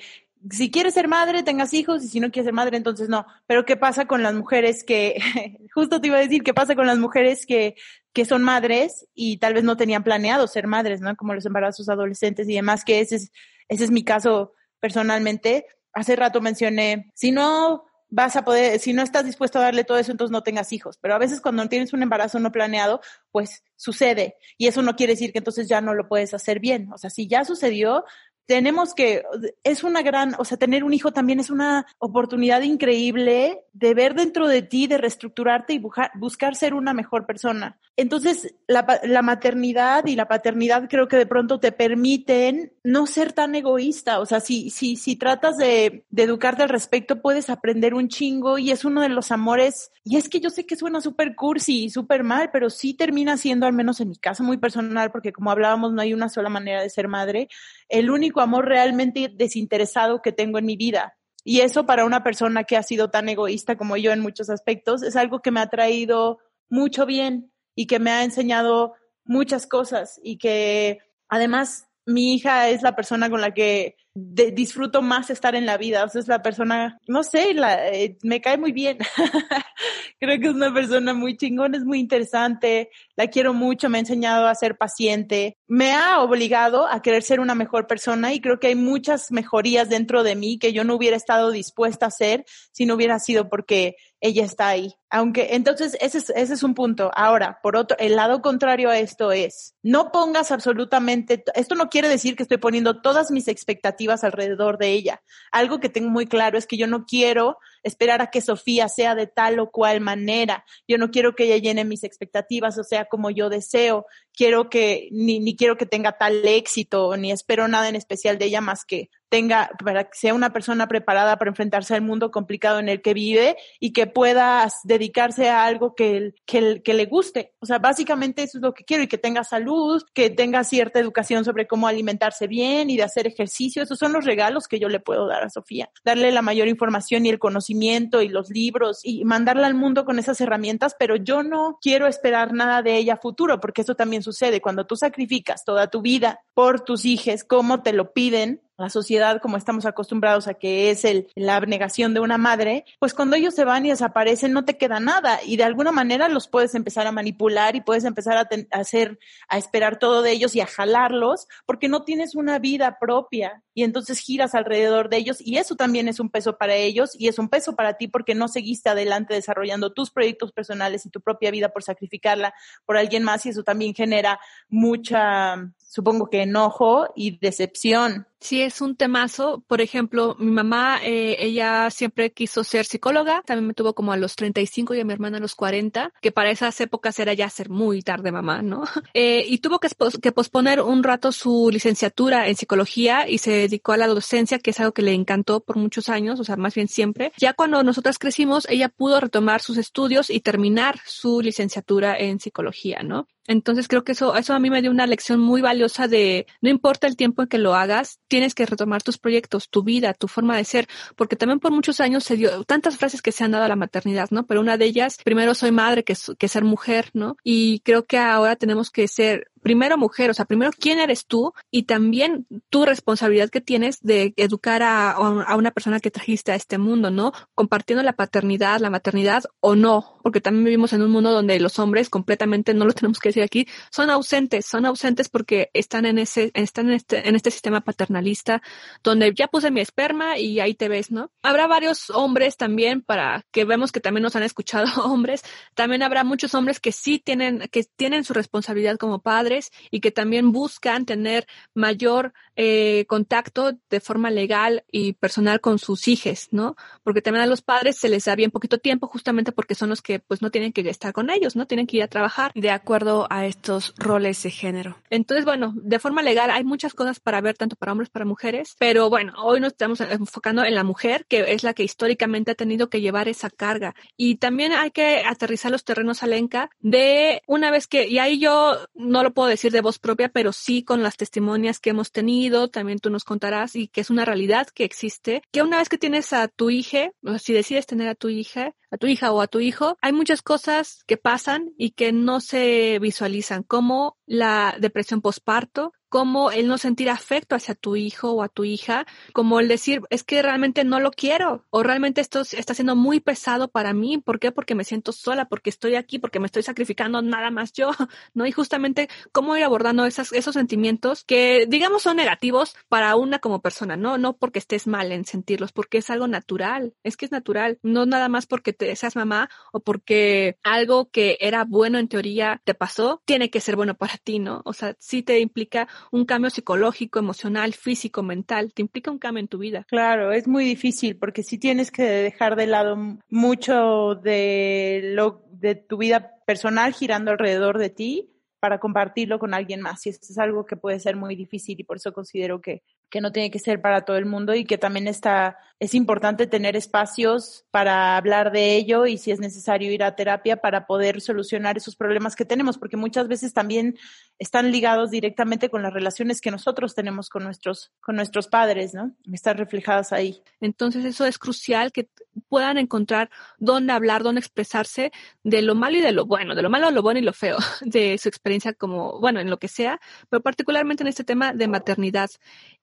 si quieres ser madre, tengas hijos, y si no quieres ser madre, entonces no. Pero ¿qué pasa con las mujeres que, *laughs* justo te iba a decir, qué pasa con las mujeres que, que son madres y tal vez no tenían planeado ser madres, ¿no? Como los embarazos adolescentes y demás, que ese es, ese es mi caso personalmente hace rato mencioné, si no vas a poder, si no estás dispuesto a darle todo eso, entonces no tengas hijos. Pero a veces cuando tienes un embarazo no planeado, pues sucede. Y eso no quiere decir que entonces ya no lo puedes hacer bien. O sea, si ya sucedió, tenemos que, es una gran, o sea, tener un hijo también es una oportunidad increíble de ver dentro de ti, de reestructurarte y buscar, ser una mejor persona. Entonces, la, la, maternidad y la paternidad creo que de pronto te permiten no ser tan egoísta. O sea, si, si, si tratas de, de educarte al respecto, puedes aprender un chingo y es uno de los amores. Y es que yo sé que suena súper cursi y súper mal, pero sí termina siendo, al menos en mi caso, muy personal, porque como hablábamos, no hay una sola manera de ser madre. El único amor realmente desinteresado que tengo en mi vida. Y eso para una persona que ha sido tan egoísta como yo en muchos aspectos es algo que me ha traído mucho bien y que me ha enseñado muchas cosas y que además mi hija es la persona con la que disfruto más estar en la vida. O es la persona, no sé, la, eh, me cae muy bien. *laughs* Creo que es una persona muy chingón, es muy interesante, la quiero mucho, me ha enseñado a ser paciente, me ha obligado a querer ser una mejor persona y creo que hay muchas mejorías dentro de mí que yo no hubiera estado dispuesta a hacer si no hubiera sido porque ella está ahí. Aunque, entonces, ese es, ese es un punto. Ahora, por otro, el lado contrario a esto es, no pongas absolutamente, esto no quiere decir que estoy poniendo todas mis expectativas alrededor de ella. Algo que tengo muy claro es que yo no quiero esperar a que Sofía sea de tal o cual manera. Yo no quiero que ella llene mis expectativas o sea como yo deseo. Quiero que, ni, ni quiero que tenga tal éxito, ni espero nada en especial de ella más que tenga, para que sea una persona preparada para enfrentarse al mundo complicado en el que vive y que pueda dedicarse a algo que, que, que le guste. O sea, básicamente eso es lo que quiero y que tenga salud, que tenga cierta educación sobre cómo alimentarse bien y de hacer ejercicio. Esos son los regalos que yo le puedo dar a Sofía. Darle la mayor información y el conocimiento y los libros y mandarla al mundo con esas herramientas, pero yo no quiero esperar nada de ella futuro, porque eso también sucede cuando tú sacrificas toda tu vida por tus hijos, como te lo piden, la sociedad como estamos acostumbrados a que es el, la abnegación de una madre, pues cuando ellos se van y desaparecen no te queda nada. Y de alguna manera los puedes empezar a manipular y puedes empezar a, a hacer, a esperar todo de ellos y a jalarlos porque no tienes una vida propia. Y entonces giras alrededor de ellos y eso también es un peso para ellos y es un peso para ti porque no seguiste adelante desarrollando tus proyectos personales y tu propia vida por sacrificarla por alguien más y eso también genera mucha supongo que enojo y decepción.
Sí, es un temazo. Por ejemplo, mi mamá, eh, ella siempre quiso ser psicóloga. También me tuvo como a los 35 y a mi hermana a los 40, que para esas épocas era ya ser muy tarde mamá, ¿no? *laughs* Eh, y tuvo que, que posponer un rato su licenciatura en psicología y se dedicó a la docencia, que es algo que le encantó por muchos años, o sea, más bien siempre. Ya cuando nosotras crecimos, ella pudo retomar sus estudios y terminar su licenciatura en psicología, ¿no? Entonces creo que eso, eso a mí me dio una lección muy valiosa de no importa el tiempo en que lo hagas, tienes que retomar tus proyectos, tu vida, tu forma de ser, porque también por muchos años se dio tantas frases que se han dado a la maternidad, ¿no? Pero una de ellas, primero soy madre que, que ser mujer, ¿no? Y creo que ahora tenemos que ser primero mujer, o sea, primero quién eres tú y también tu responsabilidad que tienes de educar a, a, una persona que trajiste a este mundo, ¿no? Compartiendo la paternidad, la maternidad o no, porque también vivimos en un mundo donde los hombres completamente, no lo tenemos que decir aquí, son ausentes, son ausentes porque están en ese, están en este, en este sistema paternalista donde ya puse mi esperma y ahí te ves, ¿no? Habrá varios hombres también para que vemos que también nos han escuchado *laughs* hombres, también habrá muchos hombres que sí tienen, que tienen su responsabilidad como padres y que también buscan tener mayor eh, contacto de forma legal y personal con sus hijos, ¿no? Porque también a los padres se les da bien poquito tiempo justamente porque son los que pues no tienen que estar con ellos, ¿no? Tienen que ir a trabajar de acuerdo a estos roles de género. Entonces, bueno, de forma legal hay muchas cosas para ver tanto para hombres como para mujeres, pero bueno, hoy nos estamos enfocando en la mujer, que es la que históricamente ha tenido que llevar esa carga. Y también hay que aterrizar los terrenos alenca de una vez que, y ahí yo no lo puedo decir de voz propia, pero sí con las testimonias que hemos tenido, también tú nos contarás y que es una realidad que existe, que una vez que tienes a tu hija, o si decides tener a tu hija, a tu hija o a tu hijo, hay muchas cosas que pasan y que no se visualizan, como la depresión postparto, como el no sentir afecto hacia tu hijo o a tu hija, como el decir, es que realmente no lo quiero o realmente esto está siendo muy pesado para mí. ¿Por qué? Porque me siento sola, porque estoy aquí, porque me estoy sacrificando nada más yo, *laughs* ¿no? Y justamente cómo ir abordando esas, esos sentimientos que digamos son negativos para una como persona, ¿no? No porque estés mal en sentirlos, porque es algo natural, es que es natural, no nada más porque te seas mamá o porque algo que era bueno en teoría te pasó, tiene que ser bueno para ti, ¿no? O sea, sí te implica un cambio psicológico, emocional, físico, mental, te implica un cambio en tu vida.
Claro, es muy difícil porque si tienes que dejar de lado mucho de lo de tu vida personal girando alrededor de ti para compartirlo con alguien más. Y esto es algo que puede ser muy difícil y por eso considero que que no tiene que ser para todo el mundo y que también está, es importante tener espacios para hablar de ello y si es necesario ir a terapia para poder solucionar esos problemas que tenemos, porque muchas veces también están ligados directamente con las relaciones que nosotros tenemos con nuestros, con nuestros padres, ¿no? Están reflejadas ahí.
Entonces eso es crucial que puedan encontrar dónde hablar, dónde expresarse de lo malo y de lo bueno, de lo malo, lo bueno y lo feo, *laughs* de su experiencia como, bueno, en lo que sea, pero particularmente en este tema de maternidad.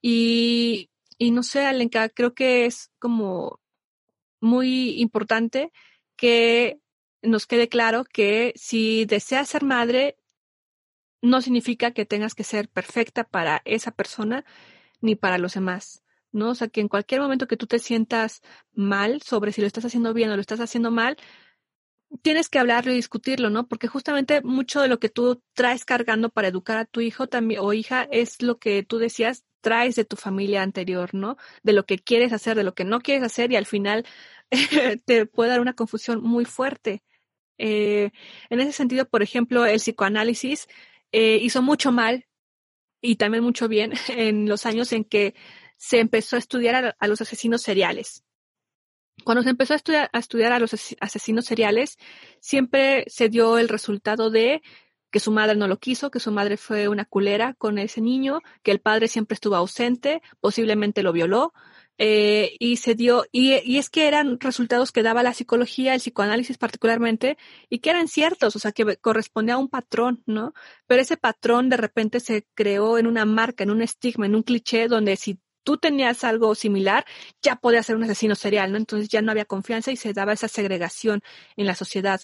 Y, y no sé, Alenka, creo que es como muy importante que nos quede claro que si deseas ser madre, no significa que tengas que ser perfecta para esa persona ni para los demás, ¿no? O sea, que en cualquier momento que tú te sientas mal sobre si lo estás haciendo bien o lo estás haciendo mal, tienes que hablarlo y discutirlo, ¿no? Porque justamente mucho de lo que tú traes cargando para educar a tu hijo también o hija es lo que tú decías, traes de tu familia anterior, ¿no? De lo que quieres hacer, de lo que no quieres hacer y al final *laughs* te puede dar una confusión muy fuerte. Eh, en ese sentido, por ejemplo, el psicoanálisis eh, hizo mucho mal y también mucho bien *laughs* en los años en que se empezó a estudiar a, los asesinos seriales. Cuando se empezó a estudiar, a estudiar a los asesinos seriales, siempre se dio el resultado de que su madre no lo quiso, que su madre fue una culera con ese niño, que el padre siempre estuvo ausente, posiblemente lo violó, eh, y se dio, y, y, es que eran resultados que daba la psicología, el psicoanálisis particularmente, y que eran ciertos, o sea, que correspondía a un patrón, ¿no? Pero ese patrón de repente se creó en una marca, en un estigma, en un cliché, donde si tú tenías algo similar, ya podías ser un asesino serial, ¿no? Entonces ya no había confianza y se daba esa segregación en la sociedad.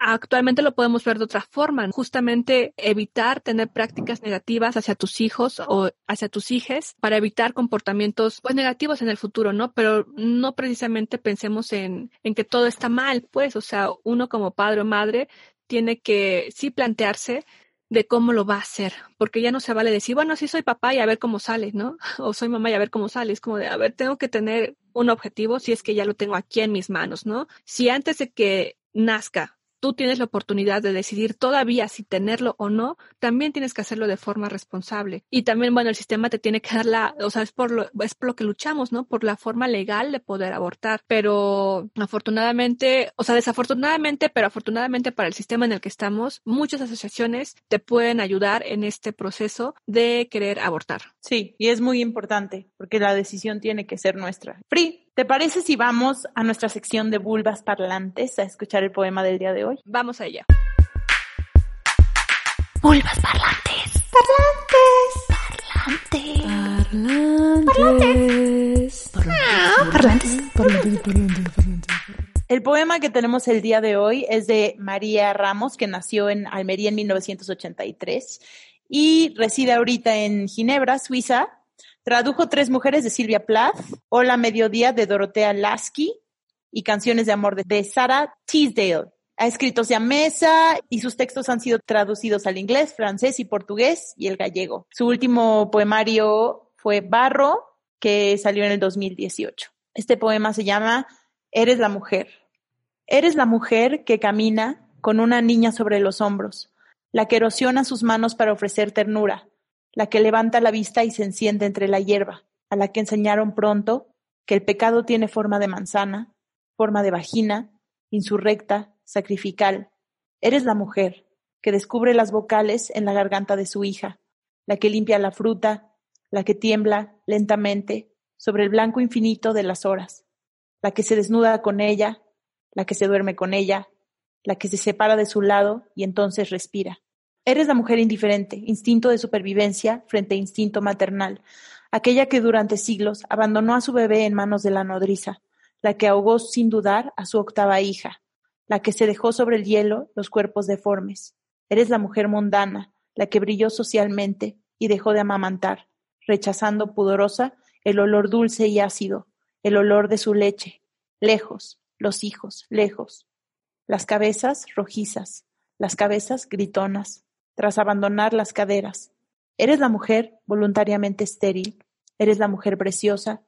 Actualmente lo podemos ver de otra forma, justamente evitar tener prácticas negativas hacia tus hijos o hacia tus hijas para evitar comportamientos pues negativos en el futuro, ¿no? Pero no precisamente pensemos en, en que todo está mal, pues, o sea, uno como padre o madre tiene que sí plantearse de cómo lo va a hacer, porque ya no se vale decir, bueno, sí soy papá y a ver cómo sale, ¿no? *laughs* O soy mamá y a ver cómo sale. Es como de, a ver, tengo que tener un objetivo si es que ya lo tengo aquí en mis manos, ¿no? Si antes de que nazca tú tienes la oportunidad de decidir todavía si tenerlo o no, también tienes que hacerlo de forma responsable. Y también, bueno, el sistema te tiene que dar la, o sea, es por lo, es por lo que luchamos, ¿no? Por la forma legal de poder abortar. Pero afortunadamente, o sea, desafortunadamente, pero afortunadamente para el sistema en el que estamos, muchas asociaciones te pueden ayudar en este proceso de querer abortar.
Sí, y es muy importante porque la decisión tiene que ser nuestra. Free, ¿Te parece si vamos a nuestra sección de vulvas parlantes a escuchar el poema del día de hoy?
Vamos a ella.
Vulvas parlantes.
Parlantes. Parlantes. Parlantes. Parlantes. Parlantes.
El poema que tenemos el día de hoy es de María Ramos, que nació en Almería en 1983 y reside ahorita en Ginebra, Suiza, Tradujo Tres Mujeres de Silvia Plath, Hola Mediodía de Dorotea Lasky y Canciones de Amor de Sarah Teasdale. Ha escrito mesa y sus textos han sido traducidos al inglés, francés y portugués y el gallego. Su último poemario fue Barro, que salió en el 2018. Este poema se llama Eres la mujer. Eres la mujer que camina con una niña sobre los hombros, la que erosiona sus manos para ofrecer ternura, la que levanta la vista y se enciende entre la hierba, a la que enseñaron pronto que el pecado tiene forma de manzana, forma de vagina, insurrecta, sacrificial. Eres la mujer que descubre las vocales en la garganta de su hija, la que limpia la fruta, la que tiembla lentamente sobre el blanco infinito de las horas, la que se desnuda con ella, la que se duerme con ella, la que se separa de su lado y entonces respira. Eres la mujer indiferente, instinto de supervivencia frente a instinto maternal, aquella que durante siglos abandonó a su bebé en manos de la nodriza, la que ahogó sin dudar a su octava hija, la que se dejó sobre el hielo los cuerpos deformes. Eres la mujer mundana, la que brilló socialmente y dejó de amamantar, rechazando pudorosa el olor dulce y ácido, el olor de su leche, lejos, los hijos, lejos, las cabezas rojizas, las cabezas gritonas, tras abandonar las caderas, Eres la mujer voluntariamente estéril, eres la mujer preciosa,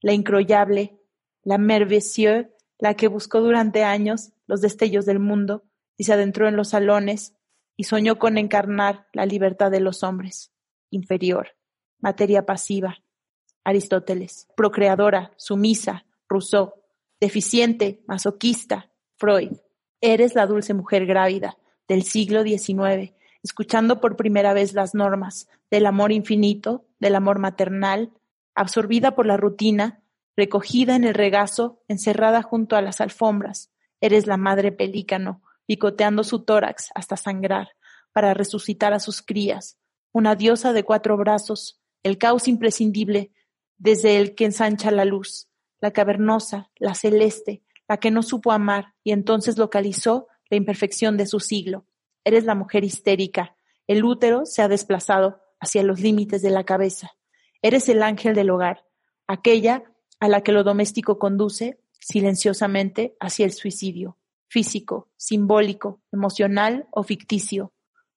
la incroyable, la merveilleux, la que buscó durante años los destellos del mundo y se adentró en los salones y soñó con encarnar la libertad de los hombres. Inferior, materia pasiva. Aristóteles, procreadora, sumisa, Rousseau, deficiente, masoquista, Freud. Eres la dulce mujer grávida del siglo XIX, escuchando por primera vez las normas del amor infinito, del amor maternal, absorbida por la rutina, recogida en el regazo, encerrada junto a las alfombras. Eres la madre pelícano, picoteando su tórax hasta sangrar, para resucitar a sus crías, una diosa de cuatro brazos, el caos imprescindible desde el que ensancha la luz, la cavernosa, la celeste, la que no supo amar y entonces localizó la imperfección de su siglo. Eres la mujer histérica, el útero se ha desplazado hacia los límites de la cabeza. Eres el ángel del hogar, aquella a la que lo doméstico conduce silenciosamente hacia el suicidio, físico, simbólico, emocional o ficticio.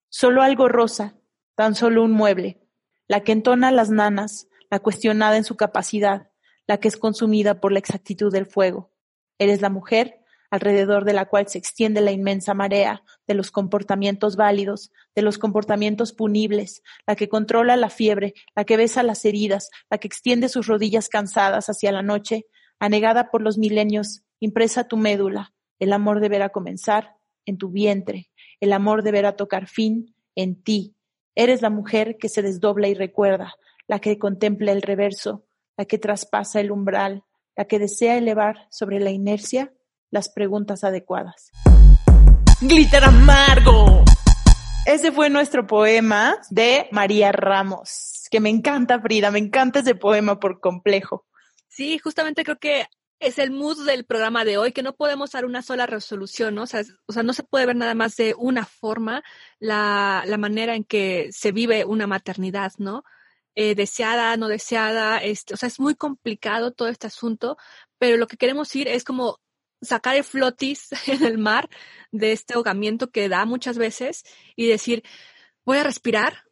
Solo algo rosa, tan solo un mueble, la que entona las nanas, la cuestionada en su capacidad, la que es consumida por la exactitud del fuego. Eres la mujer alrededor de la cual se extiende la inmensa marea de los comportamientos válidos, de los comportamientos punibles, la que controla la fiebre, la que besa las heridas, la que extiende sus rodillas cansadas hacia la noche, anegada por los milenios, impresa tu médula, el amor deberá comenzar en tu vientre, el amor deberá tocar fin en ti. Eres la mujer que se desdobla y recuerda, la que contempla el reverso, la que traspasa el umbral, la que desea elevar sobre la inercia las preguntas adecuadas.
Glitter amargo.
Ese fue nuestro poema de María Ramos, que me encanta, Frida, me encanta ese poema por complejo.
Sí, justamente creo que es el mood del programa de hoy, que no podemos dar una sola resolución, ¿no? O sea, o sea no se puede ver nada más de una forma la, la manera en que se vive una maternidad, ¿no? Eh, deseada, no deseada, este, o sea, es muy complicado todo este asunto, pero lo que queremos ir es como sacar el flotis *laughs* en el mar de este ahogamiento que da muchas veces y decir, voy a respirar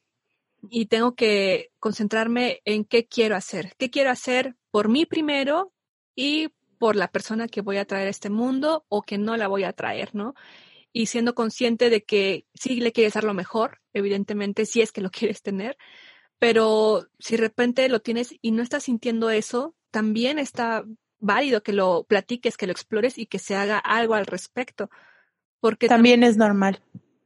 y tengo que concentrarme en qué quiero hacer, qué quiero hacer por mí primero y por la persona que voy a traer a este mundo o que no la voy a traer, ¿no? Y siendo consciente de que sí le quieres dar lo mejor, evidentemente, si es que lo *laughs* quieres tener, pero si de repente lo tienes y no estás sintiendo eso, también está válido que lo platiques, que lo explores y que se haga algo al respecto. Porque
también es normal.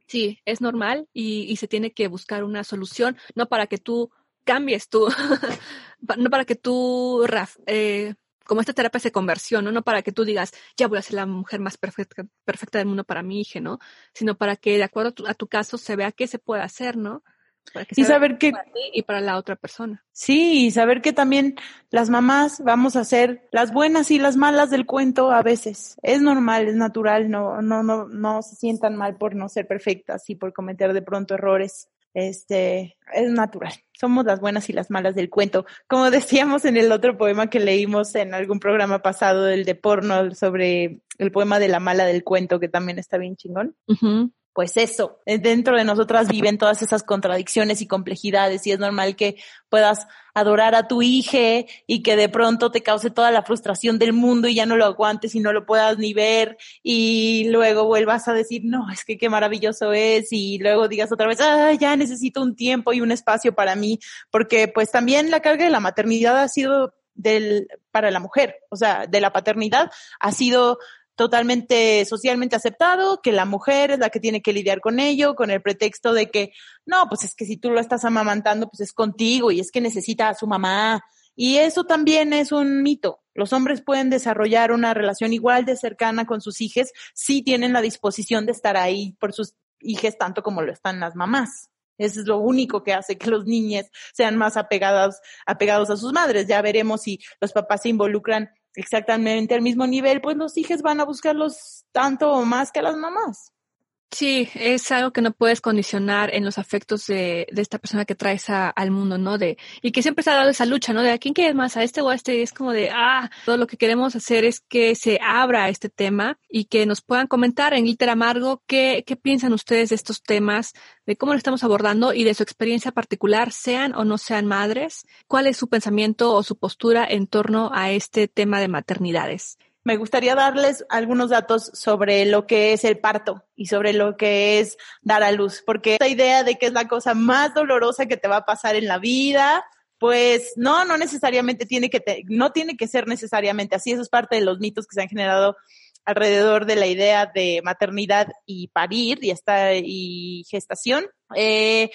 Sí, es normal y, y, se tiene que buscar una solución, no para que tú cambies tú, *laughs* no para que tú, eh, como esta terapia de conversión, ¿no? no para que tú digas, ya voy a ser la mujer más perfecta, perfecta del mundo para mi hija, ¿no? Sino para que de acuerdo a tu, a tu caso se vea qué se puede hacer, ¿no?
Y saber que
y para la otra persona.
Sí, y saber que también las mamás vamos a ser las buenas y las malas del cuento a veces. Es normal, es natural, no no no no se sientan mal por no ser perfectas y por cometer de pronto errores. Este, es natural. Somos las buenas y las malas del cuento. Como *laughs* decíamos en el otro poema que leímos en algún programa pasado, el de porno, sobre el poema de la mala del cuento, que también está bien chingón pues eso, eh, dentro de nosotras viven todas esas contradicciones y complejidades y es normal que puedas adorar a tu hija y que de pronto te cause toda la frustración del mundo y ya no lo aguantes y no lo puedas ni ver y luego vuelvas a decir, no, es que qué maravilloso es y luego digas otra vez, ah, ya necesito un tiempo y un espacio para mí, porque pues también la carga de la maternidad ha sido del, para la mujer, o sea, de la paternidad ha sido totalmente socialmente aceptado, que la mujer es la que tiene que lidiar con ello, con el pretexto de que, no, pues es que si tú lo estás amamantando, pues es contigo y es que necesita a su mamá. Y eso también es un mito. Los hombres pueden desarrollar una relación igual de cercana con sus hijas si tienen la disposición de estar ahí por sus hijas tanto como lo están las mamás. Eso es lo único que hace que los niños sean más apegados, apegados a sus madres. Ya veremos si los papás se involucran exactamente al mismo nivel, pues los hijos van a buscarlos tanto o más que las mamás.
Sí, es algo que no puedes condicionar en los afectos de, de esta persona que traes a, al mundo, ¿no? De, y que siempre se ha dado esa lucha, ¿no? De a quién quieres más, a este o a este. Y es como de, ah, todo lo que queremos hacer es que se abra este tema y que nos puedan comentar en Glitter Amargo qué, qué piensan ustedes de estos temas, de cómo lo estamos abordando y de su experiencia particular, sean o no sean madres, cuál es su pensamiento o su postura en torno a este tema de maternidades
me gustaría darles algunos datos sobre lo que es el parto y sobre lo que es dar a luz, porque esta idea de que es la cosa más dolorosa que te va a pasar en la vida, pues no, no necesariamente tiene que, no tiene que ser necesariamente así. Eso es parte de los mitos que se han generado alrededor de la idea de maternidad y parir y esta y gestación. Eh,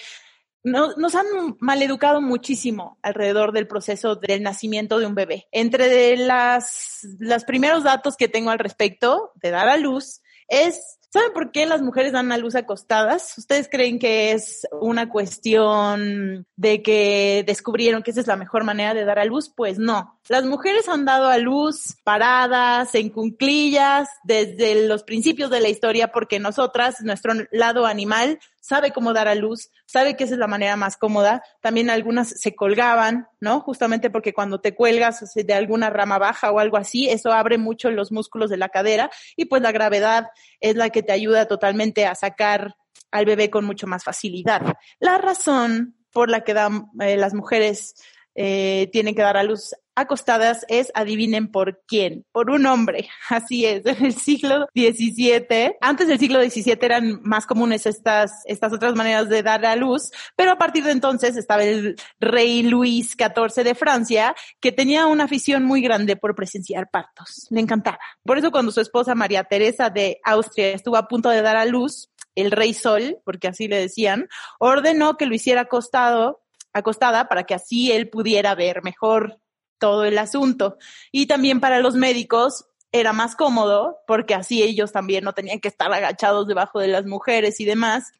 nos han maleducado muchísimo alrededor del proceso del nacimiento de un bebé. Entre las, los primeros datos que tengo al respecto de dar a luz es ¿Saben por qué las mujeres dan a luz acostadas? ¿Ustedes creen que es una cuestión de que descubrieron que esa es la mejor manera de dar a luz? Pues no. Las mujeres han dado a luz paradas, en cunclillas, desde los principios de la historia, porque nosotras, nuestro lado animal, sabe cómo dar a luz, sabe que esa es la manera más cómoda. También algunas se colgaban, ¿no? Justamente porque cuando te cuelgas de alguna rama baja o algo así, eso abre mucho los músculos de la cadera y pues la gravedad es la que te ayuda totalmente a sacar al bebé con mucho más facilidad. La razón por la que eh, las mujeres eh, tienen que dar a luz acostadas es, adivinen por quién, por un hombre. *laughs* Así es, en el siglo XVII. Antes del siglo XVII eran más comunes estas, estas otras maneras de dar a luz, pero a partir de entonces estaba el rey Luis XIV de Francia, que tenía una afición muy grande por presenciar partos. Le encantaba. Por eso cuando su esposa María Teresa de Austria estuvo a punto de dar a luz, el rey Sol, porque así le decían, ordenó que lo hiciera acostado acostada para que así él pudiera ver mejor todo el asunto. Y también para los médicos era más cómodo porque así ellos también no tenían que estar agachados debajo de las mujeres y demás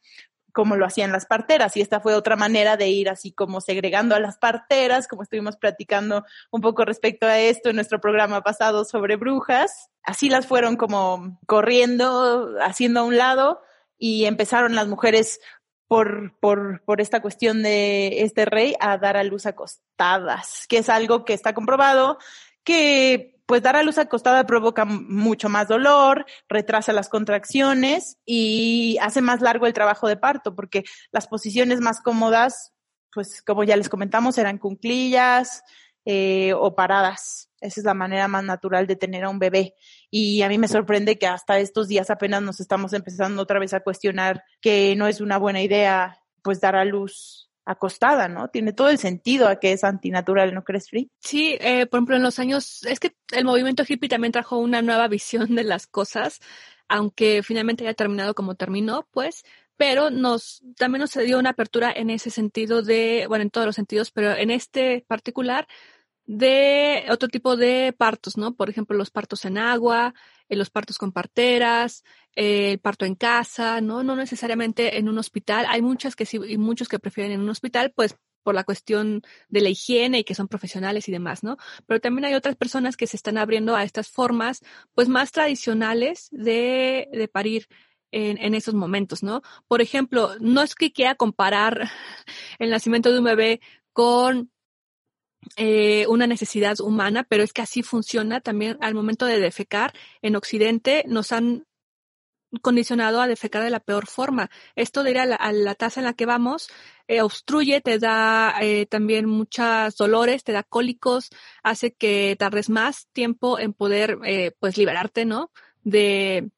como lo hacían las parteras. Y esta fue otra manera de ir así como segregando a las parteras, como estuvimos platicando un poco respecto a esto en nuestro programa pasado sobre brujas. Así las fueron como corriendo, haciendo a un lado y empezaron las mujeres por, por, por esta cuestión de este rey a dar a luz acostadas, que es algo que está comprobado, que pues dar a luz acostada provoca mucho más dolor, retrasa las contracciones y hace más largo el trabajo de parto, porque las posiciones más cómodas, pues como ya les comentamos, eran cunclillas eh, o paradas. Esa es la manera más natural de tener a un bebé. Y a mí me sorprende que hasta estos días apenas nos estamos empezando otra vez a cuestionar que no es una buena idea pues dar a luz acostada, ¿no? Tiene todo el sentido a que es antinatural, ¿no crees, Free?
Sí, eh, por ejemplo, en los años, es que el movimiento hippie también trajo una nueva *laughs* visión de las cosas, aunque finalmente haya terminado como terminó, pues, pero nos también nos dio una apertura en ese sentido de, bueno, en todos los sentidos, pero en este particular de otro tipo de partos, ¿no? Por ejemplo, los partos en agua, eh, los partos con parteras, eh, el parto en casa, ¿no? No necesariamente en un hospital. Hay muchas que sí y muchos que prefieren en un hospital, pues por la cuestión de la higiene y que son profesionales y demás, ¿no? Pero también hay otras personas que se están abriendo a estas formas, pues más tradicionales de, de parir en, en, esos momentos, ¿no? Por ejemplo, no es que quiera comparar *laughs* el nacimiento de un bebé con eh, una necesidad humana, pero es que así funciona también al momento de defecar. En Occidente nos han condicionado a defecar de la peor forma. Esto de ir a la, taza en la que vamos eh, obstruye, te da eh, también muchos dolores, te da cólicos, hace que tardes más tiempo en poder eh, pues liberarte, ¿no? De,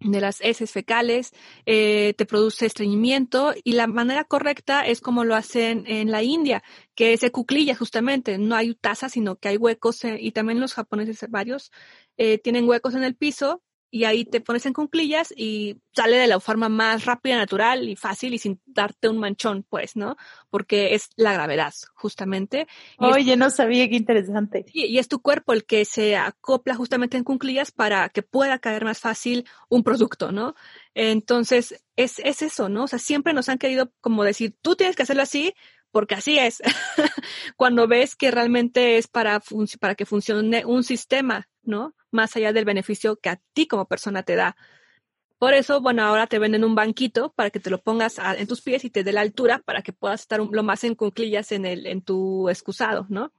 de las heces fecales, eh, te produce estreñimiento y la manera correcta es como lo hacen en la India, que se cuclilla justamente, no hay taza, sino que hay huecos eh, y también los japoneses varios eh, tienen huecos en el piso y ahí te pones en cunclillas y sale de la forma más rápida, natural y fácil y sin darte un manchón, pues, ¿no? Porque es la gravedad, justamente.
Oye, no sabía, qué interesante.
Y, y, es tu cuerpo el que se acopla justamente en cunclillas para que pueda caer más fácil un producto, ¿no? Entonces, es, es eso, ¿no? O sea, siempre nos han querido como decir, tú tienes que hacerlo así, porque así es. *laughs* Cuando ves que realmente es para, para que funcione un sistema, ¿no? Más allá del beneficio que a ti como persona te da. Por eso, bueno, ahora te venden un banquito para que te lo pongas en tus pies y te dé la altura para que puedas estar lo más en el, en tu excusado, ¿no?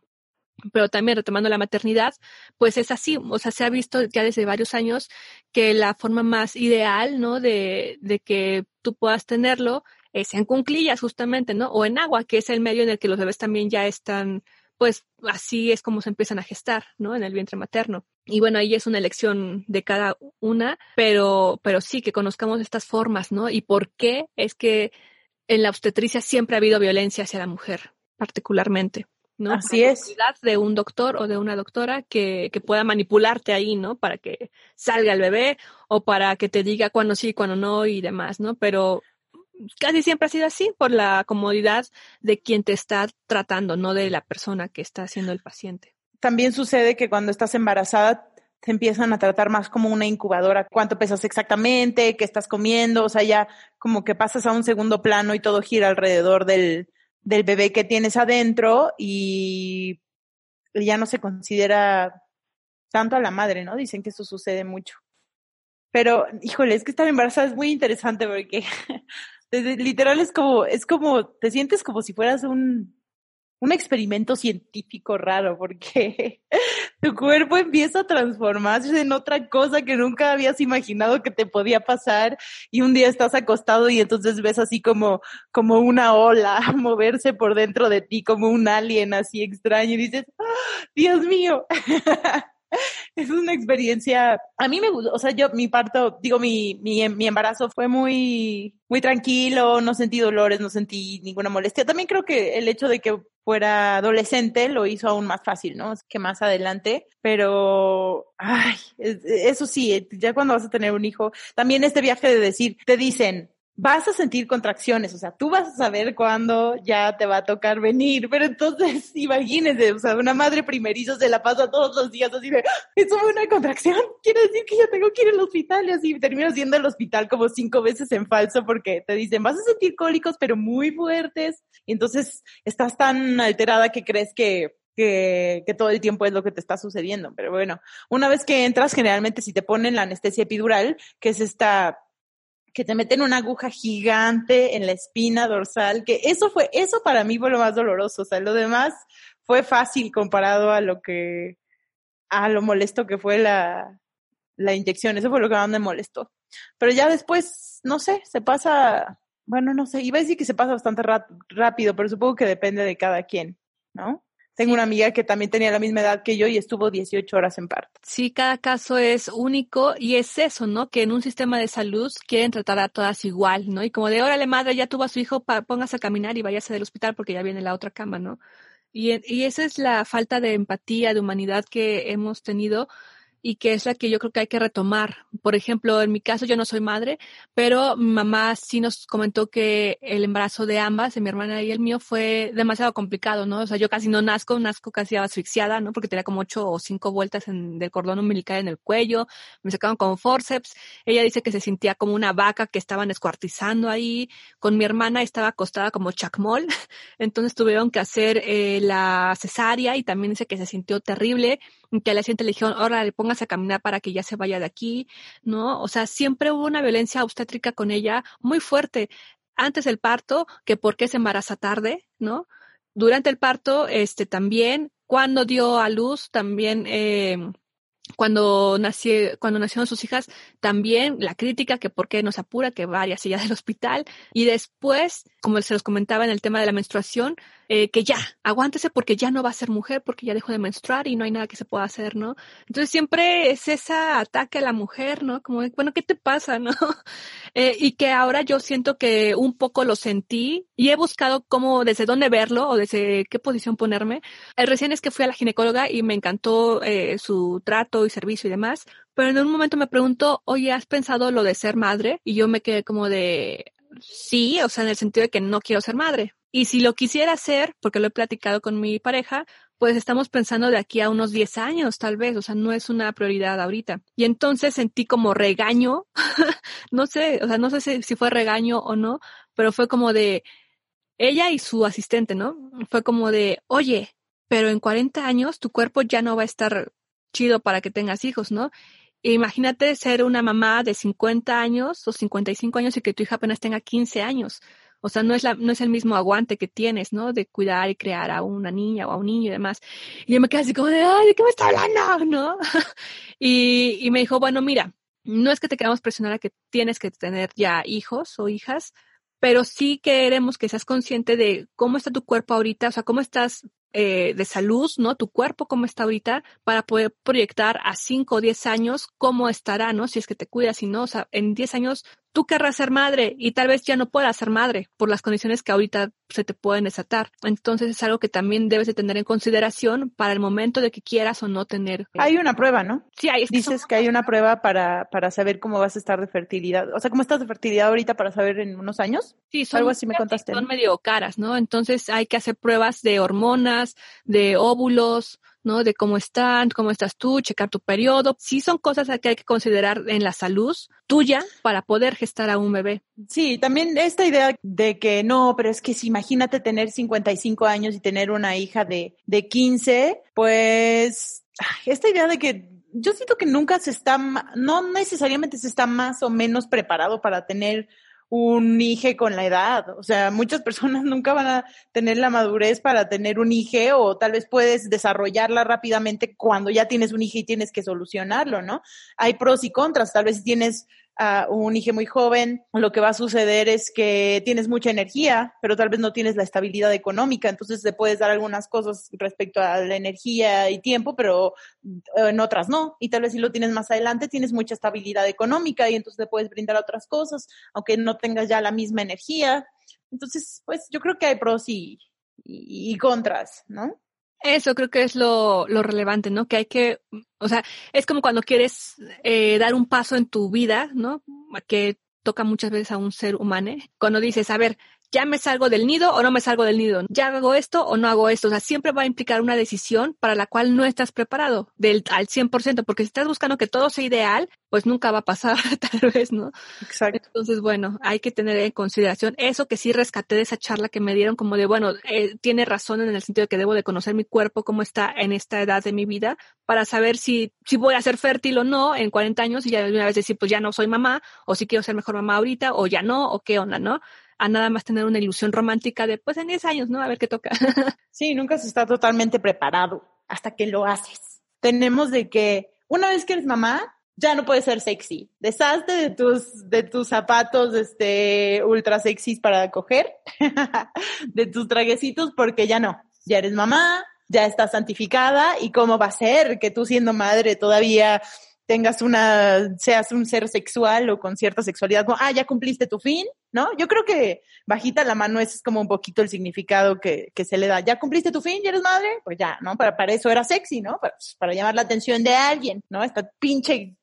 Pero también retomando la maternidad, pues es así, o sea, se ha visto ya desde varios años que la forma más ideal, ¿no? De, de que tú puedas tenerlo es en cunclillas justamente, ¿no? O en agua, que es el medio en el que los bebés también ya están, pues así es como se empiezan a gestar, ¿no? En el vientre materno. Y bueno, ahí es una elección de cada una, pero, pero sí que conozcamos estas formas, ¿no? Y por qué es que en la obstetricia siempre ha habido violencia hacia la mujer, particularmente. ¿no?
Así es.
De un doctor o de una doctora que, que, pueda manipularte ahí, ¿no? Para que salga el bebé o para que te diga cuándo sí, cuándo no y demás, ¿no? Pero casi siempre ha sido así por la comodidad de quien te está tratando, no de la persona que está siendo el paciente.
También sucede que cuando estás embarazada te empiezan a tratar más como una incubadora, cuánto pesas exactamente, qué estás comiendo, o sea, ya como que pasas a un segundo plano y todo gira alrededor del, del bebé que tienes adentro y ya no se considera tanto a la madre, ¿no? Dicen que eso sucede mucho. Pero, híjole, es que estar embarazada es muy interesante porque *laughs* literal es como, es como, te sientes como si fueras un, un experimento científico raro porque *laughs* tu cuerpo empieza a transformarse en otra cosa que nunca habías imaginado que te podía pasar y un día estás acostado y entonces ves así como, como una ola *laughs* moverse por dentro de ti como un alien así extraño y dices, ¡Ah, Dios mío. *laughs* *laughs* es una experiencia, a mí me gustó, o sea, yo mi parto, digo, mi, mi, mi embarazo fue muy, muy tranquilo, no sentí dolores, no sentí ninguna molestia. También creo que el hecho de que fuera adolescente lo hizo aún más fácil, ¿no? Que más adelante, pero, ay, eso sí, ya cuando vas a tener un hijo, también este viaje de decir, te dicen, vas a sentir contracciones, o sea, tú vas a saber cuándo ya te va a tocar venir, pero entonces *laughs* imagínense, o sea, una madre primerizo se la pasa todos los días así de, ah, eso fue una contracción, *laughs* quiere decir que ya tengo que ir al hospital y así terminas yendo al hospital como cinco veces en falso porque te dicen, vas a sentir cólicos pero muy fuertes, y entonces estás tan alterada que crees que que, que, todo el tiempo es lo que te está sucediendo. Pero bueno, una vez que entras, generalmente si te ponen la anestesia epidural, que es esta que te meten una aguja gigante en la espina dorsal, que eso fue, eso para mí fue lo más doloroso, o sea, lo demás fue fácil comparado a lo que, a lo molesto que fue la, la inyección, eso fue lo que más me molestó. Pero ya después, no sé, se pasa, bueno, no sé, iba a decir que se pasa bastante rápido, pero supongo que depende de cada quien, ¿no? Tengo una amiga que también tenía la misma edad que yo y estuvo 18 horas en parto.
Sí, cada caso es único y es eso, ¿no? Que en un sistema de salud quieren tratar a todas igual, ¿no? Y como de, órale, madre, ya tuvo a su hijo, póngase a caminar y váyase del hospital porque ya viene la otra cama, ¿no? Y, y esa es la falta de empatía, de humanidad que hemos tenido y que es la que yo creo que hay que retomar. Por ejemplo, en mi caso yo no soy madre, pero mi mamá sí nos comentó que el embarazo de ambas, de mi hermana y el mío, fue demasiado complicado, ¿no? O sea, yo casi no nazco, nazco casi asfixiada, ¿no? Porque tenía como ocho o cinco vueltas en, del cordón umbilical en el cuello, me sacaron con forceps. Ella dice que se sentía como una vaca que estaban escuartizando ahí. Con mi hermana estaba acostada como chacmol, *laughs* entonces tuvieron que hacer eh, la cesárea y también dice que se sintió terrible que a la siguiente le dijeron, ahora le a caminar para que ya se vaya de aquí, ¿no? O sea, siempre hubo una violencia obstétrica con ella muy fuerte. Antes del parto, que por qué se embaraza tarde, ¿no? Durante el parto, este también, cuando dio a luz, también, eh, cuando nació, cuando nacieron sus hijas, también la crítica que por qué nos apura, que varias ella del hospital, y después, como se los comentaba en el tema de la menstruación, eh, que ya, aguántese porque ya no va a ser mujer, porque ya dejó de menstruar y no hay nada que se pueda hacer, ¿no? Entonces siempre es ese ataque a la mujer, ¿no? Como, bueno, ¿qué te pasa, no? *laughs* Eh, y que ahora yo siento que un poco lo sentí y he buscado cómo, desde dónde verlo o desde qué posición ponerme. El recién es que fui a la ginecóloga y me encantó eh, su trato y servicio y demás, pero en un momento me preguntó, oye, ¿has pensado lo de ser madre? Y yo me quedé como de, sí, o sea, en el sentido de que no quiero ser madre. Y si lo quisiera hacer, porque lo he platicado con mi pareja, pues estamos pensando de aquí a unos 10 años, tal vez, o sea, no es una prioridad ahorita. Y entonces sentí como regaño, *laughs* no sé, o sea, no sé si, fue regaño o no, pero fue como de ella y su asistente, ¿no? Fue como de, oye, pero en 40 años tu cuerpo ya no va a estar chido para que tengas hijos, ¿no? imagínate ser una mamá de 50 años o 55 años y que tu hija apenas tenga 15 años. O sea, no es, la, no es el mismo aguante que tienes, ¿no? De cuidar y crear a una niña o a un niño y demás. Y yo me quedé así como de, ay, ¿de qué me está hablando? ¿No? *laughs* y, y me dijo, bueno, mira, no es que te queramos presionar a que tienes que tener ya hijos o hijas, pero sí queremos que seas consciente de cómo está tu cuerpo ahorita, o sea, cómo estás eh, de salud, ¿no? Tu cuerpo, cómo está ahorita, para poder proyectar a 5 o 10 años cómo estará, ¿no? Si es que te cuidas, si no, o sea, en 10 años tú querrás ser madre y tal vez ya no puedas ser madre por las condiciones que ahorita se te pueden desatar. Entonces es algo que también debes de tener en consideración para el momento de que quieras o no tener.
Hay una prueba, ¿no?
Sí, hay.
Dices que hay una prueba para, para saber cómo vas a estar de fertilidad. O sea, ¿cómo estás de fertilidad ahorita para saber en unos años?
Sí, son,
algo así me contaste.
Son medio caras, ¿no? Entonces hay que hacer pruebas de hormonas, de óvulos, ¿no? De cómo están, cómo estás tú, checar tu periodo. Sí son cosas que hay que considerar en la salud tuya para poder gestar a un bebé.
Sí, también esta idea de que no, pero es que si imagínate tener 55 años y tener una hija de, de 15, pues esta idea de que yo siento que nunca se está, no necesariamente se está más o menos preparado para tener un hijo con la edad. O sea, muchas personas *laughs* nunca van a tener la madurez para tener un hijo o tal vez puedes desarrollarla rápidamente cuando ya tienes un hijo y tienes que solucionarlo, ¿no? Hay pros y contras. Tal vez si tienes a un hijo muy joven, lo que va a suceder es que tienes mucha energía, pero tal vez no tienes la estabilidad económica, entonces te puedes dar algunas cosas respecto a la energía y tiempo, pero eh, en otras no. Y tal vez si lo tienes más adelante, tienes mucha estabilidad económica y entonces te puedes brindar otras cosas, aunque no tengas ya la misma energía. Entonces, pues yo creo que hay pros y, y, y contras, ¿no?
Eso creo que es lo, lo, relevante, ¿no? Que hay que, o sea, es como cuando quieres eh, dar un paso en tu vida, ¿no? Que toca muchas veces a un ser humano. Cuando dices, a ver, ya me salgo del nido o no me salgo del nido, ya hago esto o no hago esto. O sea, siempre va a implicar una decisión para la cual no estás preparado del al 100%, porque si estás buscando que todo sea ideal, pues nunca va a pasar, *laughs* tal vez, ¿no?
Exacto.
Entonces, bueno, hay que tener en consideración eso que sí rescaté de esa charla que me dieron, como de, bueno, eh, tiene razón en el sentido de que debo de conocer mi cuerpo, cómo está en esta edad de mi vida, para saber si, si voy a ser fértil o no en 40 años y ya de una vez decir, pues ya no soy mamá, o si quiero ser mejor mamá ahorita, o ya no, o qué onda, ¿no? A nada más tener una ilusión romántica de, pues en 10 años, ¿no? A ver qué toca. *laughs*
sí, nunca se está totalmente preparado hasta que lo haces. Tenemos de que una vez que eres mamá, ya no puedes ser sexy. Deshazte de tus, de tus zapatos, este, ultra sexys para coger, *laughs* de tus traguecitos, porque ya no. Ya eres mamá, ya estás santificada, y cómo va a ser que tú siendo madre todavía tengas una, seas un ser sexual o con cierta sexualidad, ah, ya cumpliste tu fin, ¿no? Yo creo que bajita la mano es como un poquito el significado que, que se le da. ¿Ya cumpliste tu fin? ¿Ya eres madre? Pues ya, ¿no? Para, para eso era sexy, ¿no? Para, pues, para llamar la atención de alguien, ¿no? Esta pinche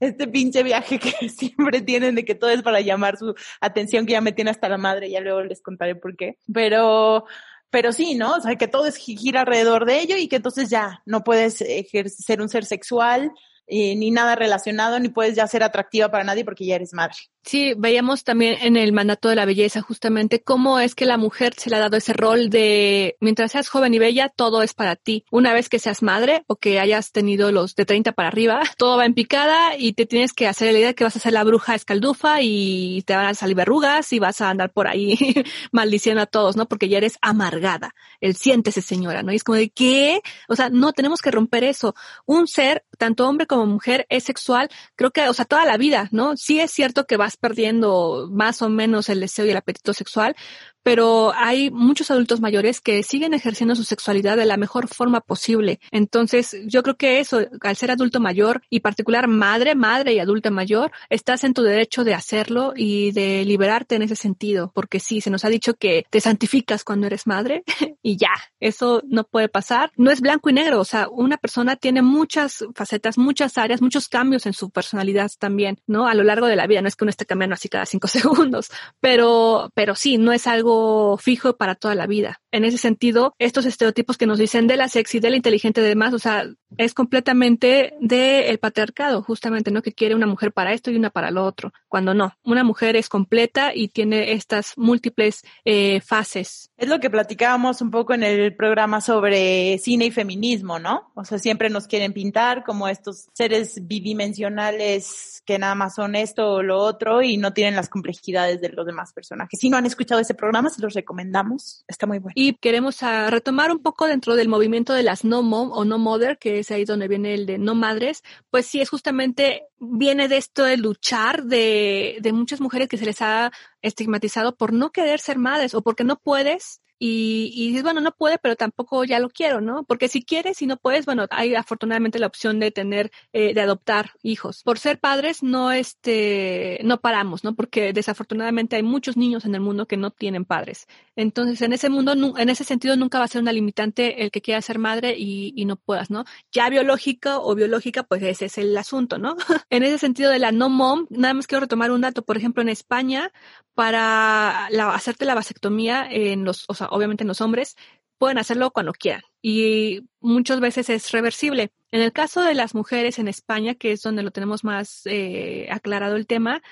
este pinche viaje que *laughs* siempre tienen de que todo es para llamar su atención, que ya me tiene hasta la madre, ya luego les contaré por qué. Pero, pero sí, ¿no? O sea, que todo es gira alrededor de ello y que entonces ya no puedes ser un ser sexual, eh, ni nada relacionado, ni puedes ya ser atractiva para nadie porque ya eres madre.
Sí, veíamos también en el mandato de la belleza justamente cómo es que la mujer se le ha dado ese rol de mientras seas joven y bella, todo es para ti. Una vez que seas madre o que hayas tenido los de 30 para arriba, *laughs* todo va en picada y te tienes que hacer la idea que vas a ser la bruja escaldufa y te van a salir verrugas y vas a andar por ahí *laughs* maldiciendo a todos, ¿no? Porque ya eres amargada. El siéntese, señora, ¿no? Y es como de ¿qué? O sea, no tenemos que romper eso. Un ser, tanto hombre como mujer, es sexual, creo que, o sea, toda la vida, ¿no? Sí es cierto que vas perdiendo más o menos el deseo y el apetito sexual, pero hay muchos adultos mayores que siguen ejerciendo su sexualidad de la mejor forma posible. Entonces, yo creo que eso, al ser adulto mayor y particular madre, madre y adulta mayor, estás en tu derecho de hacerlo y de liberarte en ese sentido, porque sí, se nos ha dicho que te santificas cuando eres madre *laughs* y ya, eso no puede pasar. No es blanco y negro, o sea, una persona tiene muchas facetas, muchas áreas, muchos cambios en su personalidad también, ¿no? A lo largo de la vida, no es que uno esté cambiando así cada cinco *laughs* segundos, pero, pero sí, no es algo algo fijo para toda la vida. En ese sentido, estos estereotipos que nos dicen de la sexy, de la inteligente, de demás, o sea, es completamente del patriarcado, justamente, ¿no? Que quiere una mujer para esto y una para lo otro, cuando no. Una mujer es completa y tiene estas múltiples eh, fases.
Es lo que platicábamos un poco en el programa sobre cine y feminismo, ¿no? O sea, siempre nos quieren pintar como estos seres bidimensionales que nada más son esto o lo otro y no tienen las complejidades de los demás personajes. Si no han escuchado ese programa, se los recomendamos. Está muy bueno.
Y queremos ah, retomar un poco dentro del movimiento de las no mom o no mother, que es ahí donde viene el de no madres, pues sí es justamente, viene de esto de luchar de, de muchas mujeres que se les ha estigmatizado por no querer ser madres o porque no puedes y, y dices, bueno, no puede, pero tampoco ya lo quiero, ¿no? Porque si quieres y no puedes, bueno, hay afortunadamente la opción de tener, eh, de adoptar hijos. Por ser padres, no, este, no paramos, ¿no? Porque desafortunadamente hay muchos niños en el mundo que no tienen padres. Entonces, en ese mundo, en ese sentido, nunca va a ser una limitante el que quiera ser madre y, y no puedas, ¿no? Ya biológica o biológica, pues ese es el asunto, ¿no? *laughs* en ese sentido de la no mom, nada más quiero retomar un dato. Por ejemplo, en España, para la, hacerte la vasectomía en los, o sea, obviamente en los hombres, pueden hacerlo cuando quieran y muchas veces es reversible. En el caso de las mujeres en España, que es donde lo tenemos más eh, aclarado el tema,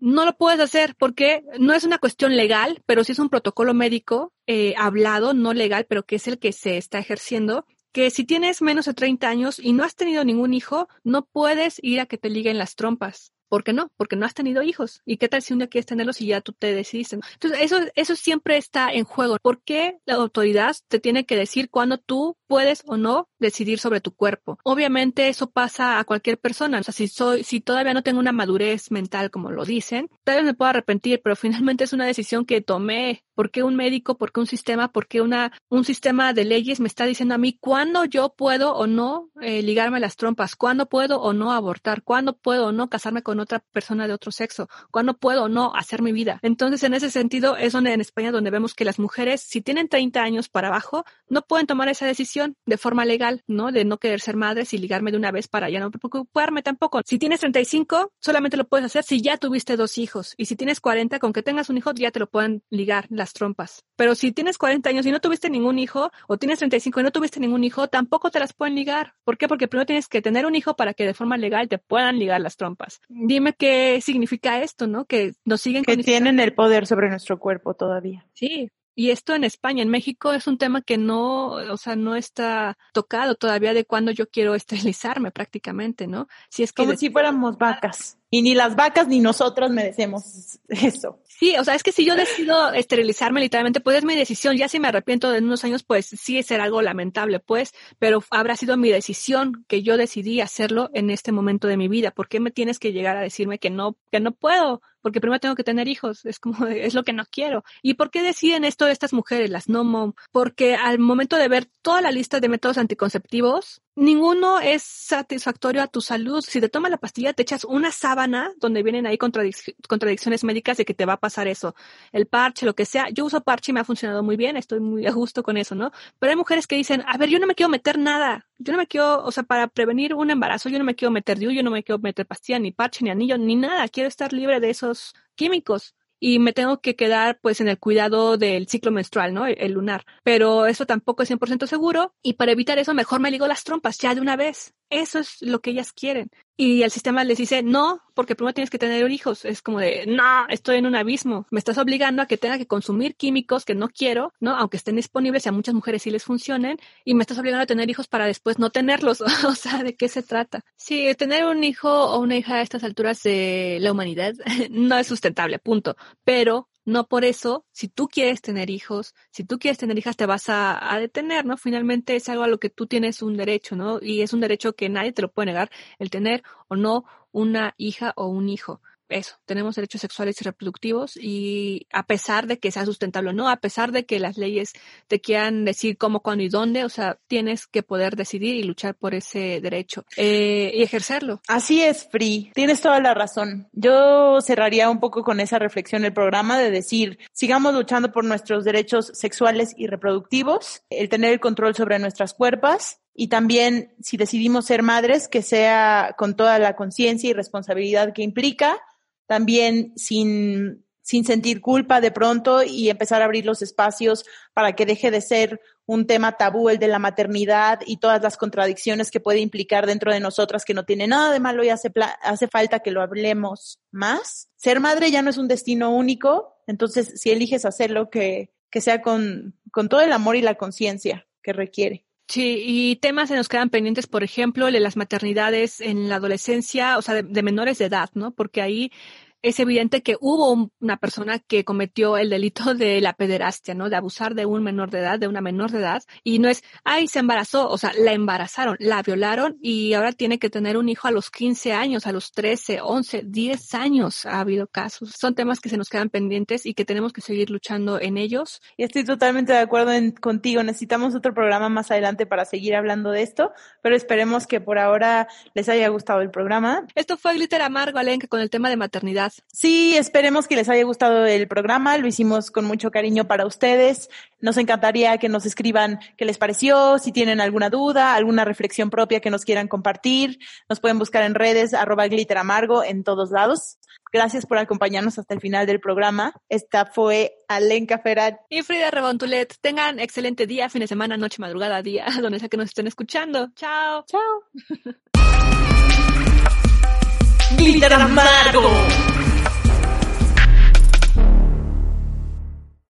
no lo puedes hacer porque no es una cuestión legal, pero sí es un protocolo médico eh, hablado, no legal, pero que es el que se está ejerciendo que si tienes menos de 30 años y no has tenido ningún hijo, no puedes ir a que te liguen las trompas. ¿Por qué no? Porque no has tenido hijos. ¿Y qué tal si un día quieres tenerlos y ya tú te decidiste? Entonces, eso, eso siempre está en juego. ¿Por qué la autoridad te tiene que decir cuándo tú puedes o no decidir sobre tu cuerpo? Obviamente eso pasa a cualquier persona. O sea, si soy, si todavía no tengo una madurez mental, como lo dicen, tal vez me puedo arrepentir, pero *laughs* finalmente es una decisión que tomé. ¿Por qué un médico? ¿Por qué un sistema? ¿Por qué una, un sistema de leyes me está diciendo a mí cuándo yo puedo o no eh, ligarme las trompas? ¿Cuándo puedo o no abortar? ¿Cuándo puedo o no casarme con otra persona de otro sexo, cuando puedo o no hacer mi vida. Entonces, en ese sentido, es donde en España donde vemos que las mujeres, si tienen 30 años para abajo, no pueden tomar esa decisión de forma legal, ¿no? De no querer ser madres y ligarme de una vez para ya no preocuparme tampoco. Si tienes 35, solamente lo puedes hacer si ya tuviste dos hijos. Y si tienes 40, con que tengas un hijo, ya te lo pueden ligar las trompas. Pero si tienes 40 años y no tuviste ningún hijo, o tienes 35 y no tuviste ningún hijo, tampoco te las pueden ligar. ¿Por qué? Porque primero tienes que tener un hijo para que de forma legal te puedan ligar las trompas. Dime qué significa esto, ¿no? Que nos siguen
que tienen el poder sobre nuestro cuerpo todavía.
Sí, y esto en España, en México es un tema que no, o sea, no está tocado todavía de cuando yo quiero *laughs* esterilizarme prácticamente, ¿no?
Si es como si fuéramos vacas. Y ni las vacas ni nosotros merecemos eso.
Sí, o sea, es que si yo decido esterilizarme literalmente, pues es mi decisión. Ya si me arrepiento de unos años, pues sí es algo lamentable, pues, pero habrá sido mi decisión que yo decidí hacerlo en este momento de mi vida. ¿Por qué me tienes que llegar a decirme que no, que no puedo? Porque primero tengo que tener hijos. Es como, es lo que no quiero. ¿Y por qué deciden esto estas mujeres, las no mom? Porque al momento de ver toda la lista de métodos anticonceptivos, ninguno es satisfactorio a tu salud. Si te tomas la pastilla, te echas una sábana donde vienen ahí contradicciones médicas de que te va a pasar eso. El parche, lo que sea. Yo uso parche y me ha funcionado muy bien, estoy muy a gusto con eso, ¿no? Pero hay mujeres que dicen, a ver, yo no me quiero meter nada. Yo no me quiero, o sea, para prevenir un embarazo, yo no me quiero meter DIU, yo no me quiero meter pastilla, ni parche, ni anillo, ni nada. Quiero estar libre de esos químicos y me tengo que quedar pues en el cuidado del ciclo menstrual, ¿no? El, lunar. Pero eso tampoco es 100% seguro y para evitar eso mejor me ligo las trompas ya de una vez. Eso es lo que ellas quieren. Y el sistema les dice, no, porque primero tienes que tener hijos. Es como de, no, estoy en un abismo. Me estás obligando a que tenga que consumir químicos que no quiero, ¿no? Aunque estén disponibles y a muchas mujeres sí les funcionen. Y me estás obligando a tener hijos para después no tenerlos. *laughs* o sea, ¿de qué se trata? Sí, tener un hijo o una hija a estas alturas de la humanidad *laughs* no es sustentable, punto. Pero no por eso, si tú quieres tener hijos, si tú quieres tener hijas, te vas a, detener, ¿no? Finalmente es algo a lo que tú tienes un derecho, ¿no? Y es un derecho que nadie te lo puede negar, el tener o no una hija o un hijo eso, tenemos derechos sexuales y reproductivos y a pesar de que sea sustentable o no, a pesar de que las leyes te quieran decir cómo, cuándo y dónde, o sea, tienes que poder decidir y luchar por ese derecho eh, y ejercerlo.
Así es, Free, tienes toda la razón. Yo cerraría un poco con esa reflexión el programa de decir, sigamos luchando por nuestros derechos sexuales y reproductivos, el tener el control sobre nuestras cuerpos y también si decidimos ser madres, que sea con toda la conciencia y responsabilidad que implica, también sin, sin sentir culpa de pronto y empezar a abrir los espacios para que deje de ser un tema tabú el de la maternidad y todas las contradicciones que puede implicar dentro de nosotras que no tiene nada de malo y hace, hace falta que lo hablemos más. Ser madre ya no es un destino único, entonces si eliges hacerlo, que, que sea con, con todo el amor y la conciencia que requiere.
Sí, y temas se nos quedan pendientes, por ejemplo, de las maternidades en la adolescencia, o sea, de, menores de edad, ¿no? Porque ahí es evidente que hubo una persona que cometió el delito de la pederastia, ¿no? De abusar de un menor de edad, de una menor de edad. Y no es, ay, se embarazó, o sea, la embarazaron, la violaron y ahora tiene que tener un hijo a los 15 años, a los 13, 11, 10 años ha habido casos. Son temas que se nos quedan pendientes y que tenemos que seguir luchando en ellos.
Y estoy totalmente de acuerdo contigo. Necesitamos otro programa más adelante para seguir hablando de esto, pero esperemos que por ahora les haya gustado el programa.
Esto fue Glitter Amargo, Alenka, con el tema de maternidad
Sí, esperemos que les haya gustado el programa. Lo hicimos con mucho cariño para ustedes. Nos encantaría que nos escriban qué les pareció, si tienen alguna duda, alguna reflexión propia que nos quieran compartir. Nos pueden buscar en redes arroba glitter amargo en todos lados. Gracias por acompañarnos hasta el final del programa. Esta fue Alenka Ferat
y Frida Rebontulet. Tengan excelente día, fin de semana, noche, madrugada, día, *laughs* donde sea que nos estén escuchando. Chao.
Chao. *laughs*
Glitter amargo.